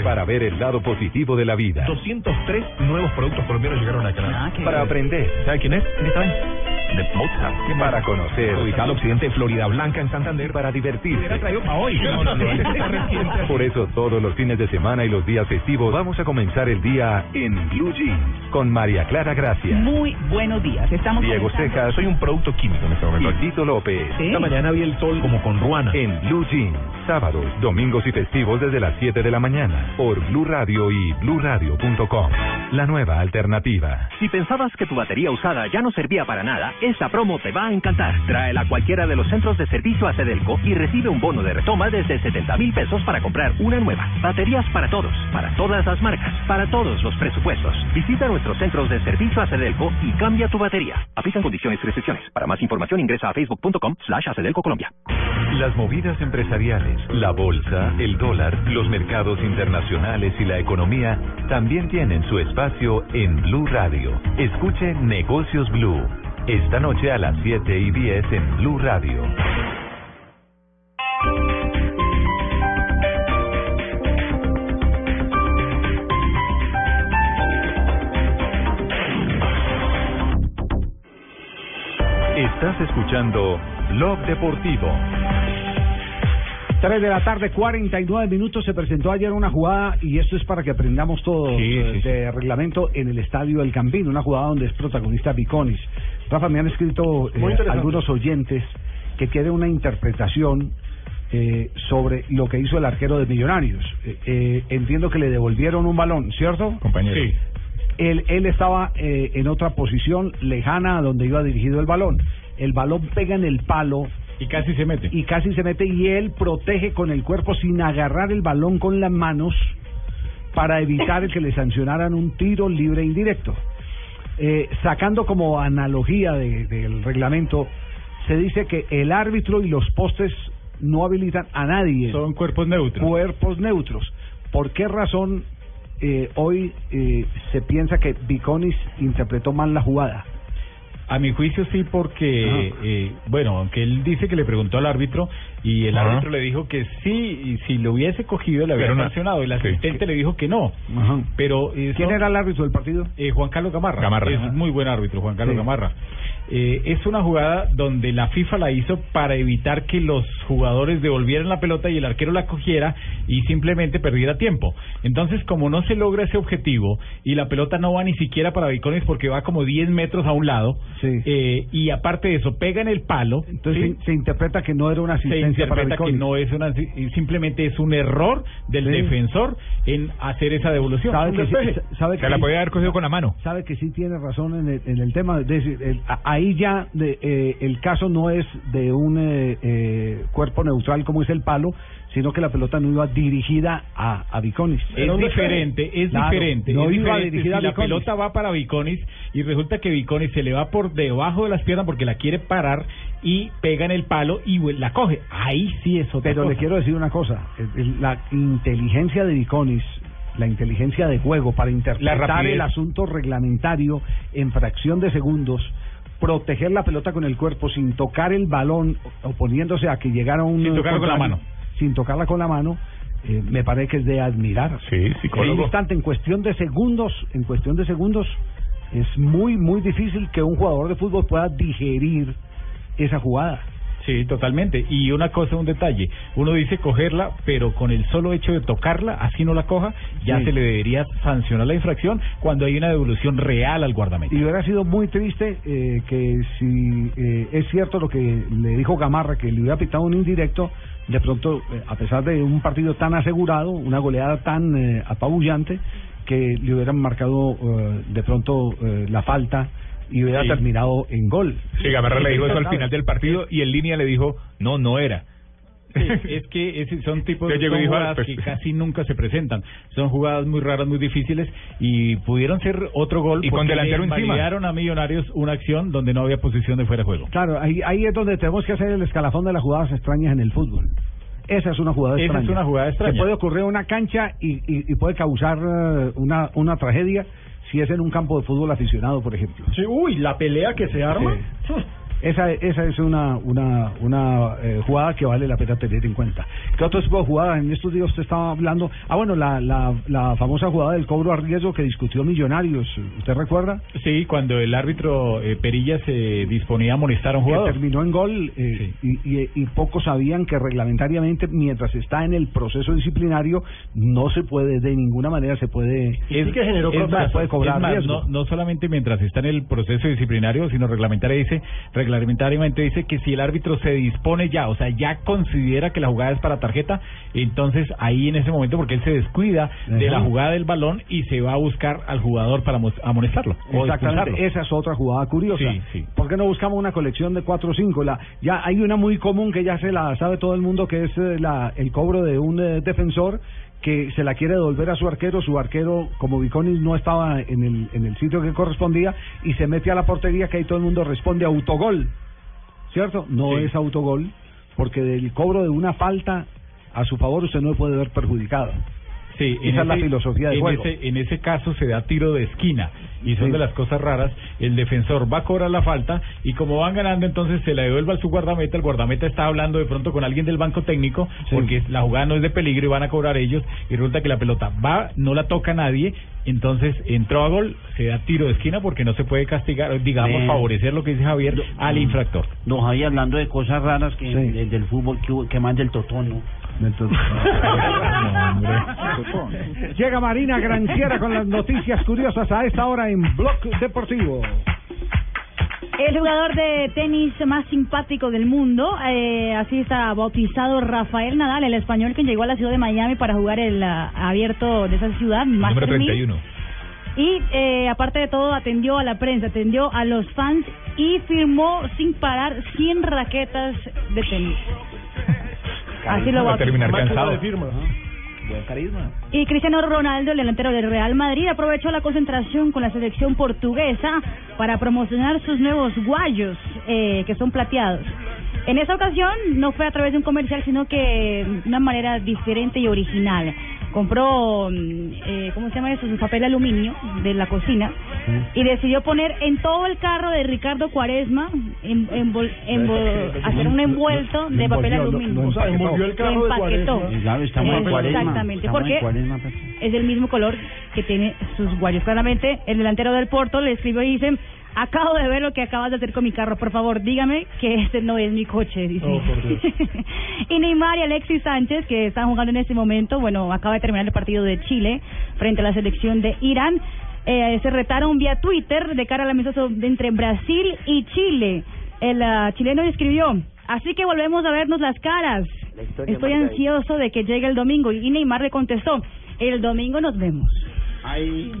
para ver el lado positivo de la vida. 203 nuevos productos colombianos llegaron a Canadá. Para aprender. ¿Sabe quién es? ¿Quién está ahí? De Mozart. Para conocer. Ubicado al occidente de Florida Blanca, en Santander. Para divertirse. Hoy. Por eso todos los fines de semana y los días festivos vamos a comenzar el día en Blue Jeans con María Clara Gracia, Muy buenos días. Estamos Diego Cejas, Soy un producto químico en este momento. y Tito López. Sí. Esta mañana vi el sol como con ruana. En Blue Jeans, sábados, domingos y festivos desde las 7 de la mañana por Blue Radio y bluradio.com. La nueva alternativa. Si pensabas que tu batería usada ya no servía para nada, esta promo te va a encantar. Tráela a cualquiera de los centros de servicio a Cedelco y recibe un bono de retoma desde 70 mil pesos para comprar una nueva. Baterías para todos, para todas las marcas, para todos los presupuestos. Visita nuestros centros de servicio a Cedelco y cambia tu batería. Aplican condiciones y restricciones. Para más información ingresa a facebook.com slash Colombia. Las movidas empresariales, la bolsa, el dólar, los mercados internacionales y la economía también tienen su espacio en Blue Radio. Escuche Negocios Blue. Esta noche a las 7 y 10 en Blue Radio. Estás escuchando Blog Deportivo. 3 de la tarde, 49 minutos. Se presentó ayer una jugada, y esto es para que aprendamos todo eh, de reglamento en el estadio del Campín. Una jugada donde es protagonista Biconis. Rafa, me han escrito eh, algunos oyentes que quiere una interpretación eh, sobre lo que hizo el arquero de Millonarios. Eh, eh, entiendo que le devolvieron un balón, ¿cierto? Compañero. Sí. Él, él estaba eh, en otra posición lejana a donde iba dirigido el balón. El balón pega en el palo. Y casi se mete. Y casi se mete y él protege con el cuerpo sin agarrar el balón con las manos para evitar el que le sancionaran un tiro libre indirecto. Eh, sacando como analogía de- del reglamento, se dice que el árbitro y los postes no habilitan a nadie. Son cuerpos neutros. Cuerpos neutros. ¿Por qué razón eh, hoy eh, se piensa que Viconis interpretó mal la jugada? A mi juicio sí, porque, eh, bueno, aunque él dice que le preguntó al árbitro y el Ajá. árbitro le dijo que sí, y si lo hubiese cogido le había sancionado. El asistente le dijo que no. Pero eso- ¿Quién era el árbitro del partido? Eh, Juan Carlos Gamarra. Gamarra. Es Ajá. muy buen árbitro, Juan Carlos Sí. Gamarra. Eh, es una jugada donde la FIFA la hizo para evitar que los jugadores devolvieran la pelota y el arquero la cogiera y simplemente perdiera tiempo. Entonces, como no se logra ese objetivo y la pelota no va ni siquiera para Bicones porque va como 10 metros a un lado, eh, y aparte de eso, pega en el palo. Entonces ¿sí? se, se interpreta que no era una asistencia interpreta que no es una y simplemente es un error del Sí. defensor en hacer esa devolución. Sabe que sí- sabe que Se la podía haber cogido con la mano. Sabe que sí tiene razón en el, en el tema. Es decir, el- a- ahí ya de, eh, el caso no es de un eh, eh, cuerpo neutral como es el palo, sino que la pelota no iba dirigida a, a Viconis. Es diferente, es Claro, diferente. No es iba diferente dirigida si a la pelota va para Viconis y resulta que Viconis se le va por debajo de las piernas porque la quiere parar y pega en el palo y la coge. Ahí sí es otra Pero cosa. le quiero decir una cosa, la inteligencia de Viconis, la inteligencia de juego para interpretar el asunto reglamentario en fracción de segundos, proteger la pelota con el cuerpo sin tocar el balón, oponiéndose a que llegara un Sin tocarlo con la mano. Sin tocarla con la mano, eh, me parece que es de admirar. Sí, En psicólogo. un instante, en cuestión de segundos, en cuestión de segundos, es muy, muy difícil que un jugador de fútbol pueda digerir esa jugada. Sí, totalmente. Y una cosa, un detalle. Uno dice cogerla, pero con el solo hecho de tocarla, así no la coja, ya Sí. se le debería sancionar la infracción cuando hay una devolución real al guardameta. Y hubiera sido muy triste eh, que si eh, es cierto lo que le dijo Gamarra, que le hubiera pitado un indirecto, de pronto, eh, a pesar de un partido tan asegurado, una goleada tan eh, apabullante, que le hubieran marcado eh, de pronto la falta y hubiera Sí, Gamarra le dijo eso al ¿Sabe? final del partido y en línea le dijo, no, no era. es que ese- son tipos de ah, jugadas pues. que casi nunca se presentan. Son jugadas muy raras, muy difíciles y pudieron ser otro gol Y con porque delantero le encima. a Millonarios una acción donde no había posición de fuera de juego. Claro, ahí, ahí es donde tenemos que hacer el escalafón de las jugadas extrañas en el fútbol. Esa es una jugada Esa extraña. es una jugada extraña. Que puede ocurrir en una cancha y, y, y puede causar eh, una, una tragedia si es en un campo de fútbol aficionado, por ejemplo. uy, la pelea que se arma. Esa, esa es una, una, una eh, jugada que vale la pena tener en cuenta. ¿Qué otro tipo de jugadas? En estos días usted estaba hablando. Ah, bueno, la, la, la famosa jugada del cobro a riesgo que discutió Millonarios. ¿Usted recuerda? Sí, cuando el árbitro eh, Perilla se disponía a molestar a un que jugador. terminó en gol eh, y, y, y pocos sabían que reglamentariamente mientras está en el proceso disciplinario no se puede de ninguna manera se puede Es- es es más, más, puede cobrar es más, riesgo. no, no solamente mientras está en el proceso disciplinario, sino reglamentariamente dice, reglamentariamente dice que si el árbitro se dispone ya, o sea, ya considera que la jugada es para tarjeta, entonces ahí en ese momento, porque él se descuida de la jugada del balón y se va a buscar al jugador para amonestarlo. Exactamente, esa es otra jugada curiosa. Sí, sí. ¿Por qué no buscamos una colección de cuatro o cinco? La, ya hay una muy común que ya se la sabe todo el mundo, que es eh, la, el cobro de un eh, defensor que se la quiere devolver a su arquero, su arquero como Viconis no estaba en el, en el sitio que correspondía y se mete a la portería que ahí todo el mundo responde autogol, ¿cierto? No es autogol porque del cobro de una falta a su favor usted no puede ver perjudicado. Sí, en Esa es la ese- filosofía del en juego. Ese, en ese caso se da tiro de esquina y son Sí. de las cosas raras. El defensor va a cobrar la falta y como van ganando, entonces se la devuelve a su guardameta. El guardameta está hablando de pronto con alguien del banco técnico porque la jugada no es de peligro y van a cobrar ellos. Y resulta que la pelota va, no la toca nadie. Entonces entró a gol, se da tiro de esquina porque no se puede castigar, digamos, favorecer lo que dice Javier al infractor. Don Javier, hablando de cosas raras que de- del fútbol, que, que más del totón, ¿no? Llega Marina Granciera con las noticias curiosas a esta hora en Blog Deportivo. El jugador de tenis más simpático del mundo, eh, así está bautizado Rafael Nadal, el español que llegó a la ciudad de Miami para jugar el ah, abierto de esa ciudad, Número Masters 1000. 31. Y eh, aparte de todo, atendió a la prensa, atendió a los fans y firmó sin parar 100 raquetas de tenis. Así lo Va a terminar cansado. Buen carisma. Y Cristiano Ronaldo, el delantero del Real Madrid, aprovechó la concentración con la selección portuguesa para promocionar sus nuevos guayos, eh, que son plateados. En esa ocasión no fue a través de un comercial, sino que de una manera diferente y original. Compró, mm, eh, ¿cómo se llama eso? Su papel aluminio de la cocina y decidió poner en todo el carro de Ricardo Cuaresma, en, envol- envol- hacer un envuelto de papel aluminio. O sea, envolvió el carro de. Cuaresma. Exactamente, porque es del mismo color que tiene sus guayos. Claramente, el delantero del Porto le escribió y dice, acabo de ver lo que acabas de hacer con mi carro, por favor, dígame que este no es mi coche. Dice. Oh, por Dios. y Neymar y Alexis Sánchez, que están jugando en este momento, bueno, acaba de terminar el partido de Chile frente a la selección de Irán. Eh, se retaron vía Twitter de cara al amistoso de entre Brasil y Chile. El ah, chileno escribió, así que volvemos a vernos las caras. Estoy ahí. ansioso de que llegue el domingo. Y Neymar le contestó, el domingo nos vemos. Ay,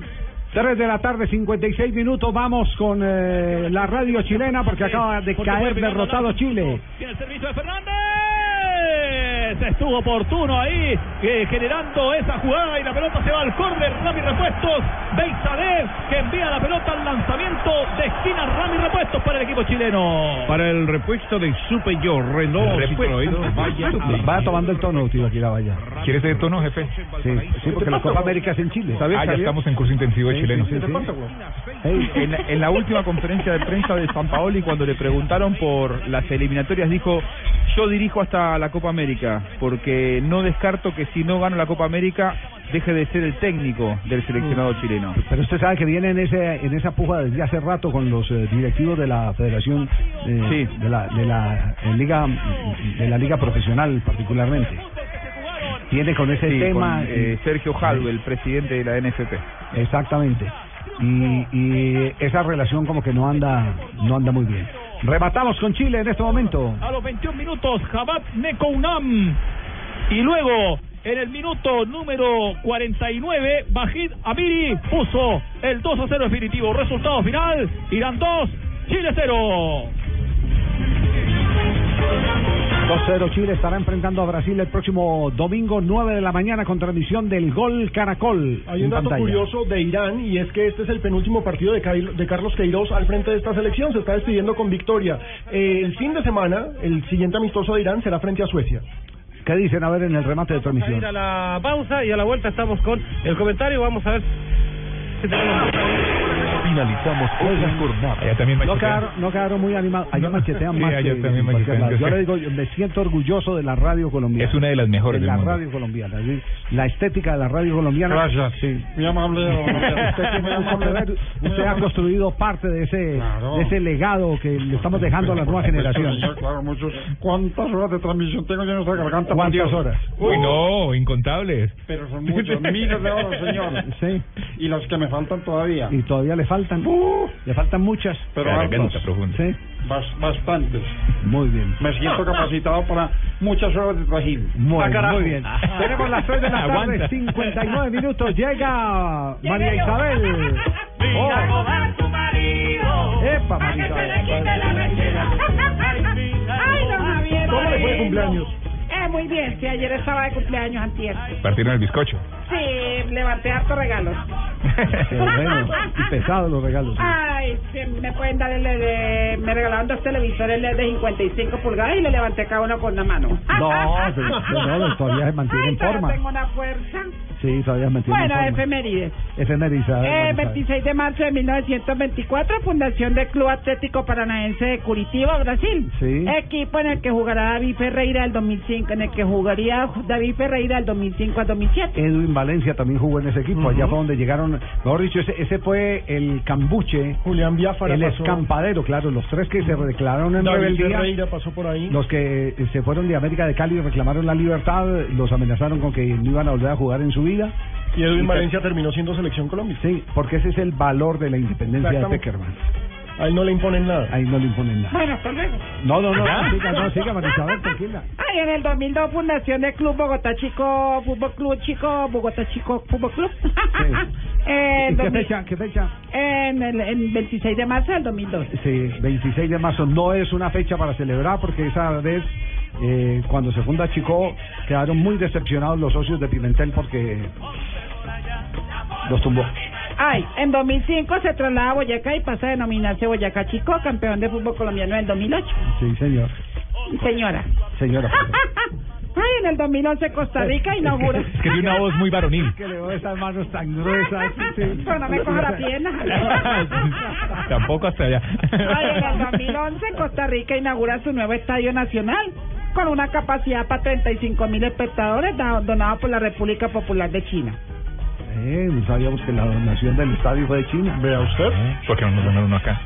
3 de la tarde, 56 minutos. Vamos con eh, la radio chilena porque acaba de caer derrotado Chile. Tiene el servicio de Fernández. Estuvo oportuno ahí, eh, generando esa jugada y la pelota se va al córner. Rami Repuestos, Beisadev, que envía la pelota al lanzamiento de esquina. Rami Repuestos para el equipo chileno. Para el repuesto de Supe yo, Renault Repuesto. Vaya. Va tomando el tono, tío, aquí la vaya. ¿Quieres ese tono, jefe? Sí, sí, porque la Copa América es en Chile. Ah, ya estamos en curso intensivo de Sí, chileno. sí, sí, sí. En, en la última conferencia de prensa de San Paoli, cuando le preguntaron por las eliminatorias, dijo: Yo dirijo hasta la Copa América, porque no descarto que si no gano la Copa América, deje de ser el técnico del seleccionado chileno. Pero usted sabe que viene en ese en esa puja desde hace rato con los eh, directivos de la Federación eh, de la de la eh, liga de la liga profesional particularmente. Tiene con ese Sí, tema con, eh, Sergio Jalve, el presidente de la NFP. exactamente. Y, y esa relación como que no anda no anda muy bien. Rematamos con Chile en este momento. A los 21 minutos, Jabat Nekounam. Y luego, en el minuto número 49, Bajid Amiri puso el 2 a 0 definitivo. Resultado final: Irán 2, Chile 0. 2-0 Chile estará enfrentando a Brasil el próximo domingo 9 de la mañana con transmisión del Gol Caracol. Hay un dato pantalla. curioso de Irán y es que este es el penúltimo partido de, de Carlos Queiroz al frente de esta selección. Se está despidiendo con victoria. Eh, el fin de semana, el siguiente amistoso de Irán será frente a Suecia. ¿Qué dicen a ver en el remate de transmisión? ir a la pausa y a la vuelta estamos con el comentario. Vamos a ver si tenemos. Finalizamos la jornada. También No quedaron, no quedaron muy animados. Allá machetean Sí, más. allá que también machetean. Yo le digo, yo me siento orgulloso de la radio colombiana. Es una de las mejores De del la mundo. radio colombiana. ¿sí? La estética de la radio colombiana. Gracias. Sí. Muy amable. Usted, ver. Usted ha construido parte de ese, de ese legado que le estamos dejando a las nuevas generaciones. Claro, muchos. ¿Cuántas horas de transmisión tengo yo en esta garganta? ¿Cuántas horas? Uy, no, incontables. Pero son muchos, miles de horas, señor. Sí. Y los que me faltan todavía. Y todavía le faltan. Le faltan muchas. Pero hartas. profunda. Sí. Bas- bastantes. Muy bien. Me siento capacitado para muchas horas de trajín. Muy, Ah, muy bien. Tenemos las 3 de la tarde, Aguanta. 59 minutos. Llega María Isabel. Oh. Epa, María Ay, don Javier. ¿Cómo le fue de cumpleaños? Muy bien, sí, ayer estaba de cumpleaños antier. Partieron el bizcocho. Sí, levanté hartos regalos. Qué bueno. Y pesados los regalos. Ay, sí, me pueden dar el de... Me regalaron dos televisores LED de 55 pulgadas y le levanté cada uno con la mano. No, sí, no, todavía se mantiene Ay, en forma. tengo una fuerza. Sí, se mantiene Bueno, efemérides. Efemérides, Eh, María Isabel. 26 de marzo de 1924, fundación del Club Atlético Paranaense de Curitiba, Brasil. Sí. Equipo en el que jugará David Ferreira del 2005, en el que jugaría David Ferreira del 2005 al 2007. Edwin Valencia también jugó en ese equipo. Allá fue donde llegaron. Mejor dicho, ese, ese fue el cambuche. Julián Biafara El pasó. escampadero, claro. Los tres que se declararon en David rebeldía. Ferreira pasó por ahí. Los que eh, se fueron de América de Cali y reclamaron la libertad, los amenazaron con que no iban a volver a jugar en su vida. Y Edwin Y Valencia terminó siendo selección Colombia. Sí, porque ese es el valor de la independencia de. Peckerman. A él no le imponen nada. Ahí no le imponen nada. Bueno, hasta luego. No, no, no, ¿Ya? siga, no, siga, María Isabel, tranquila. Ay, en el 2002, fundación del Club Bogotá Chico, Fútbol Club Chico, Bogotá Chico Fútbol Club. Eh, ¿Y qué 2000 fecha? ¿Qué fecha? En el en 26 de marzo del 2002. Sí, 26 de marzo no es una fecha para celebrar porque esa vez eh, cuando se funda Chico quedaron muy decepcionados los socios de Pimentel porque los tumbó. Ay, en 2005 se traslada a Boyacá y pasa a denominarse Boyacá Chico, campeón de fútbol colombiano en el 2008. Sí, señor. Señora. Señora. Ay, en el 2011 Costa Rica inaugura. Es que tiene una voz muy varonil. Que le veo esas manos tan gruesas. sí. Pero no me coja la pierna. Tampoco hasta allá. Ay, en el 2011 Costa Rica inaugura su nuevo estadio nacional con una capacidad para 35 mil espectadores da- donado por la República Popular de China. Eh, no sabíamos que la donación del estadio fue de China. Vea usted. ¿Por qué no nos donan uno acá?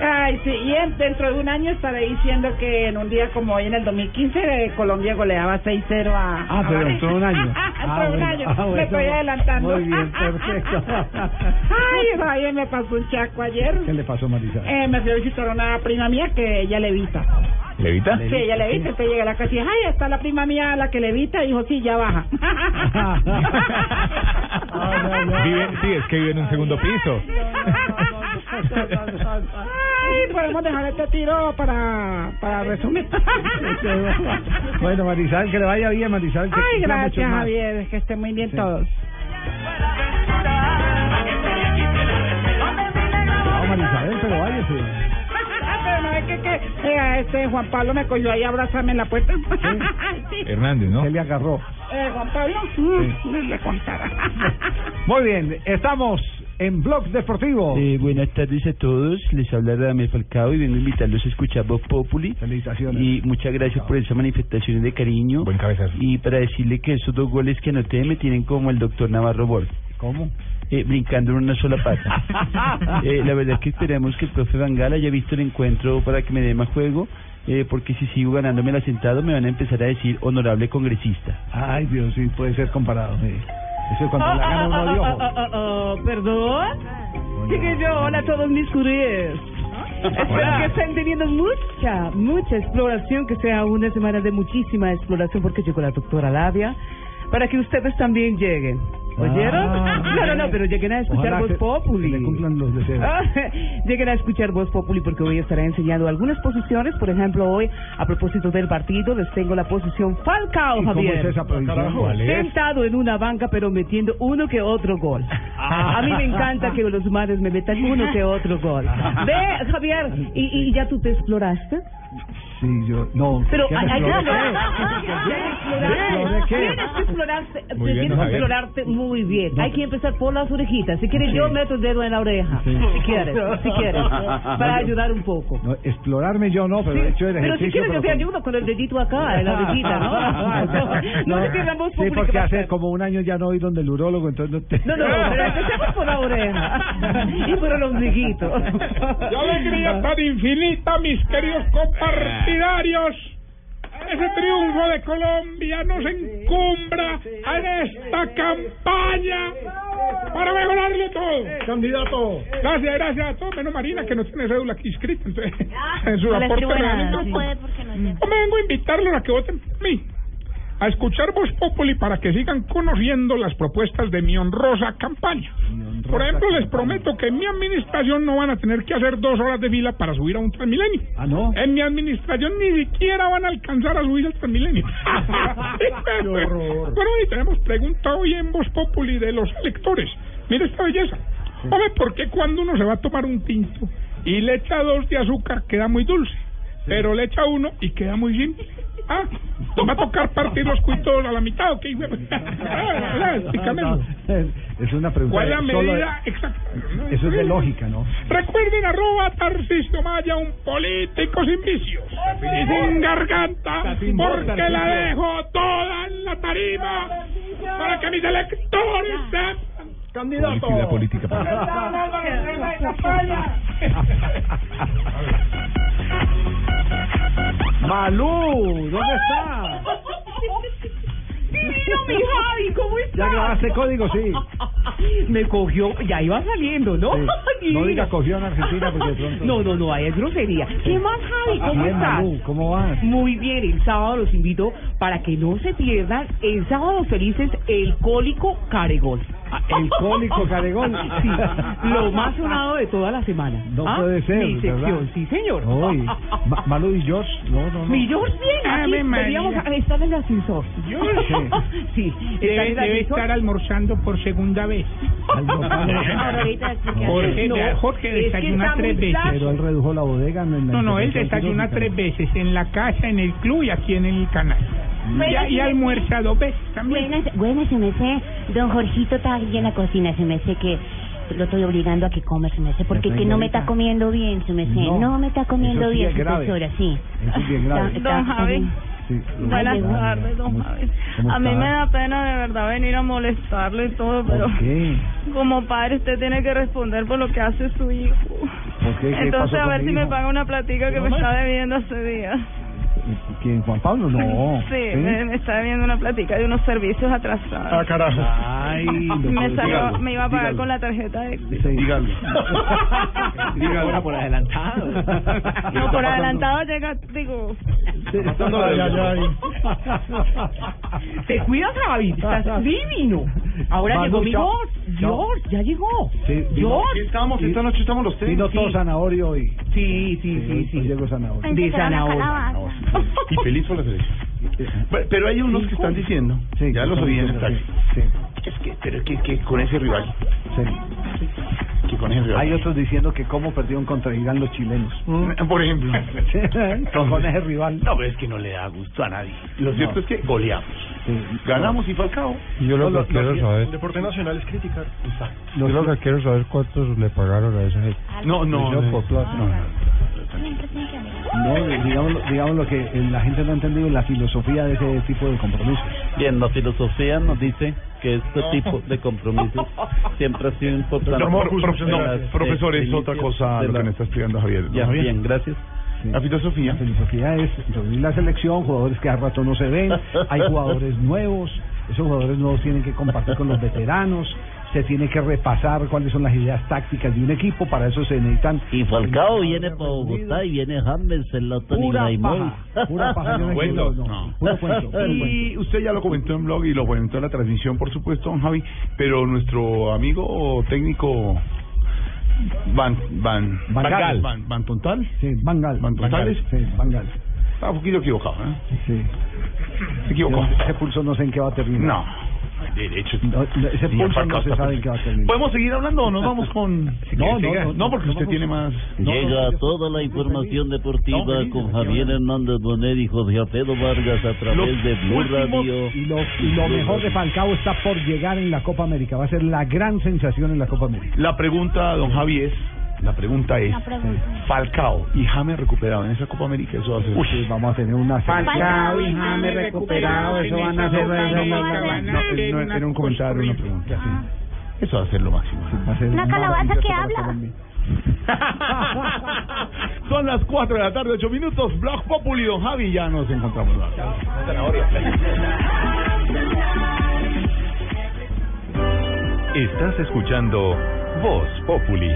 Ay, sí, y en- dentro de un año estaré diciendo que en un día como hoy, en el 2015, eh, Colombia goleaba 6-0 a. Ah, a pero dentro de un año. dentro Ah, de un año. ah, Me bueno. estoy adelantando. Muy bien, perfecto. Ay, Ryan, me pasó un chaco ayer. ¿Qué le pasó, Marisa? Eh, me fui a visitar a una prima mía que ella levita. ¿Levita? Sí, ella levita. Entonces llegué a la casa y dije, ay, está la prima mía, la que levita. Y dijo, sí, ya baja. Vive, sí, es que vive en un segundo piso. Ay, podemos dejar este tiro para, para resumir. Bueno, Marisabel, que le vaya bien, Marisabel. que Ay, gracias. Javier. Que estén muy bien Sí. todos. No, Marisabel, pero váyase. Pero no es que, que eh, este Juan Pablo me cogió ahí a abrazarme en la puerta. Sí. Hernández, ¿no? Se le agarró. Eh, Juan Pablo, mm, no le contara. Muy bien, estamos en Blog Deportivo. Eh, buenas tardes a todos, les habla Radamel Falcao y vengo a invitarlos a escuchar Voz Populi. Felicitaciones. Y muchas gracias por esas manifestaciones de cariño. Buen cabezazo. Y para decirle que esos dos goles que anoté me tienen como el doctor Navarro Borg. ¿Cómo? Eh, brincando en una sola pata. Eh, la verdad es que esperamos que el profe Vangala haya visto el encuentro para que me dé más juego, eh, porque si sigo ganándome el asentado me van a empezar a decir honorable congresista. Ay, Dios, sí, puede ser comparado. sí. Eso es cuando la gana uno de ojo. ¿Perdón? Chiquillo, hola a todos mis curíes. Espero que estén teniendo mucha, mucha exploración, que sea una semana de muchísima exploración, porque llegó la doctora Labia, para que ustedes también lleguen. ¿Oyeron? Ah. no, no, no, pero lleguen a escuchar Voz Populi. que cumplan los deseos. Ah, lleguen a escuchar Voz Populi porque hoy estaré enseñando algunas posiciones. Por ejemplo, hoy, a propósito del partido, les tengo la posición Falcao, ¿Y cómo Javier. es esa posición? ¿Cuál es? Sentado en una banca, pero metiendo uno que otro gol. A mí me encanta que los madres me metan uno que otro gol. Ve, Javier, ¿y, y ya tú te exploraste? Sí, yo. No. Pero. ¿Exploré qué? Tienes que explorarte, tienes que explorarte muy bien. Hay que empezar por las orejitas. Si quieres, yo meto el dedo en la oreja. Si quieres, si quieres. Para ayudar un poco. No, explorarme yo no, pero he hecho el Pero ejercicio. si quieres, yo te ayudo con el dedito acá, en la orejita, ¿no? No, pierdan voz Sí, porque hace como un año ya no voy donde el urólogo, entonces no te... No, no, no, pero empecemos por la oreja. Y por el ombliguito. ¡Qué alegría tan infinita, mis queridos compartidarios! Ese triunfo de Colombia nos encumbra en esta campaña para mejorarlo todo. Candidato. Gracias, gracias a todos, menos Marina, que no tiene cédula aquí inscrita. Entonces, en su No aporte no sí. puede. porque no vengo a invitarlos a que voten por mí, a escuchar Voz Populi para que sigan conociendo las propuestas de mi honrosa campaña. Por ejemplo, les prometo que en mi administración no van a tener que hacer dos horas de fila para subir a un Transmilenio. Ah, no. En mi administración ni siquiera van a alcanzar a subir al Transmilenio. Bueno, y tenemos pregunta hoy en Voz Populi de los electores. Mira esta belleza. Hombre, ¿por qué cuando uno se va a tomar un tinto y le echa dos de azúcar queda muy dulce? Pero le echa uno y queda muy simple. Ah, ¿te va a tocar partir los cuitos a la mitad o qué? Ah, explícamelo. Es una pregunta. ¿Cuál es la medida exacta? Eso es de lógica, ¿no? Recuerden arroba Tarcisio Maya, un político sin vicios y sin garganta, porque la dejo toda en la tarima para que mis electores sepan. Candidato. Publicidad política. Malú, ¿dónde está? Divino, mi Javi, ¿cómo estás? ¿Ya grabaste código? Sí. Me cogió, ya iba saliendo, ¿no? Sí. No cogió en Argentina porque de pronto... No, no, no, ahí es grosería. ¿Qué más, Javi? ¿Cómo Bien, estás? Malú, ¿cómo vas? Muy bien, el sábado los invito para que no se pierdan el sábado felices el cólico caregol. El cólico caregol. Sí, lo más sonado de toda la semana. No ¿Ah? puede ser, Mi ¿verdad? sección, sí, señor. Uy, Ma- Malú y George, no, no, no. Mi George bien, a estar en el ascensor. George. sí, en Debe, el debe ascensor. estar almorzando por segunda vez. Jorge, No, Jorge es que desayuna tres veces. Pero él redujo la bodega en la No, no, él desayuna tres veces, en la casa, en el club y aquí en el canal. Y, a- y almuerza dos veces también. Buenas, buenas, se me sé. Don Jorgito está aquí en la cocina, se me sé que lo estoy obligando a que coma, se me sé, porque que no me está comiendo bien, se me sé. No, No, me está comiendo eso sí bien, es grave. profesora, sí. Eso es bien grave. Está- Don Javi. Sí. Buenas tardes, don ¿Cómo- Javi. cómo A mí está? me da pena de verdad venir a molestarle y todo, pero ¿Por qué? como padre usted tiene que responder por lo que hace su hijo. ¿Por qué? ¿Qué Entonces a ver si me hijo? paga una platica que me está debiendo hace días. ¿Quién? ¿Juan Pablo? No. Sí, me, me está debiendo una platica de unos servicios atrasados. Ah, carajo. Ay, me, salió- me iba a pagar Dígalo. con la tarjeta de Sí, dígalo. Ahora por adelantado. No, por adelantado llega, digo, Ay, ay, ay. Te cuidas, Javi, estás divino. Ahora Manu, llegó mi chao. George. Ya llegó. Sí, vino- George. estamos, esta noche estamos los tres. Vino Sí. todo zanahorio hoy. Sí, sí, sí, sí. llegó zanahorio. De zanahoria. Y feliz por la selección. Pero- hay unos que están diciendo, ya los oí en el taxi, es que, pero que, que con ese rival, que con ese. Hay otros diciendo que cómo perdieron contra Irán los chilenos. Por ejemplo. con ese rival. No, pero es que no le da gusto a nadie. Lo cierto No. es que goleamos. Ganamos y Falcao. Yo lo que quiero saber- El deporte nacional es criticar. Yo lo que quiero saber cuántos le pagaron a esa gente. No, no. No. No, digamos, digamos lo que eh, la gente no ha entendido la filosofía de ese tipo de compromisos. Bien, la filosofía nos dice que este tipo de compromisos siempre ha sido importante. No, pro- pro- En no, profesor, es otra cosa lo la- que me está estudiando Javier. ¿no, Ya, Javier? bien, gracias. La filosofía. La filosofía es reunir la selección, jugadores que a rato no se ven, hay jugadores nuevos, esos jugadores nuevos tienen que compartir con los veteranos, se tiene que repasar cuáles son las ideas tácticas de un equipo, para eso se necesitan... Y Falcao viene para Bogotá y viene James, el Pura Ibrahimovic. paja, pura paja, no Cuento, no, no. puro cuento, puro Y usted ya lo comentó en blog y lo comentó en la transmisión, por supuesto, don Javi, pero nuestro amigo técnico Van Van Van Gaal. Van, Van Tontal, Sí, Bangal. Van Tontales, Sí, Bangal. está un poquito equivocado, ¿eh? Sí. Se equivocó. Ese pulso no sé en qué va a terminar. No, derecho. No, no, ese pulso no se sabe en qué va a terminar. ¿Podemos seguir hablando o nos vamos con...? No, no, no, no, porque no usted tiene más... Llega toda la información deportiva con Javier Hernández Bonet y José Alfredo Vargas a través Los de Blue últimos Radio. Y lo, y lo mejor de Falcao está por llegar en la Copa América. Va a ser la gran sensación en la Copa América. La pregunta, don Javi, es... La pregunta es... Falcao y James recuperados en esa Copa América, eso va a ser... Uy, vamos a tener una... Falcao y James recuperados, eso van a ser... No, no, no, era un comentario, una pregunta. sí. Eso va a ser lo máximo. Una calabaza que habla. Son las 4 de la tarde, 8 minutos. Blog Populi, don Javi, ya nos encontramos. Estás escuchando Voz Populi.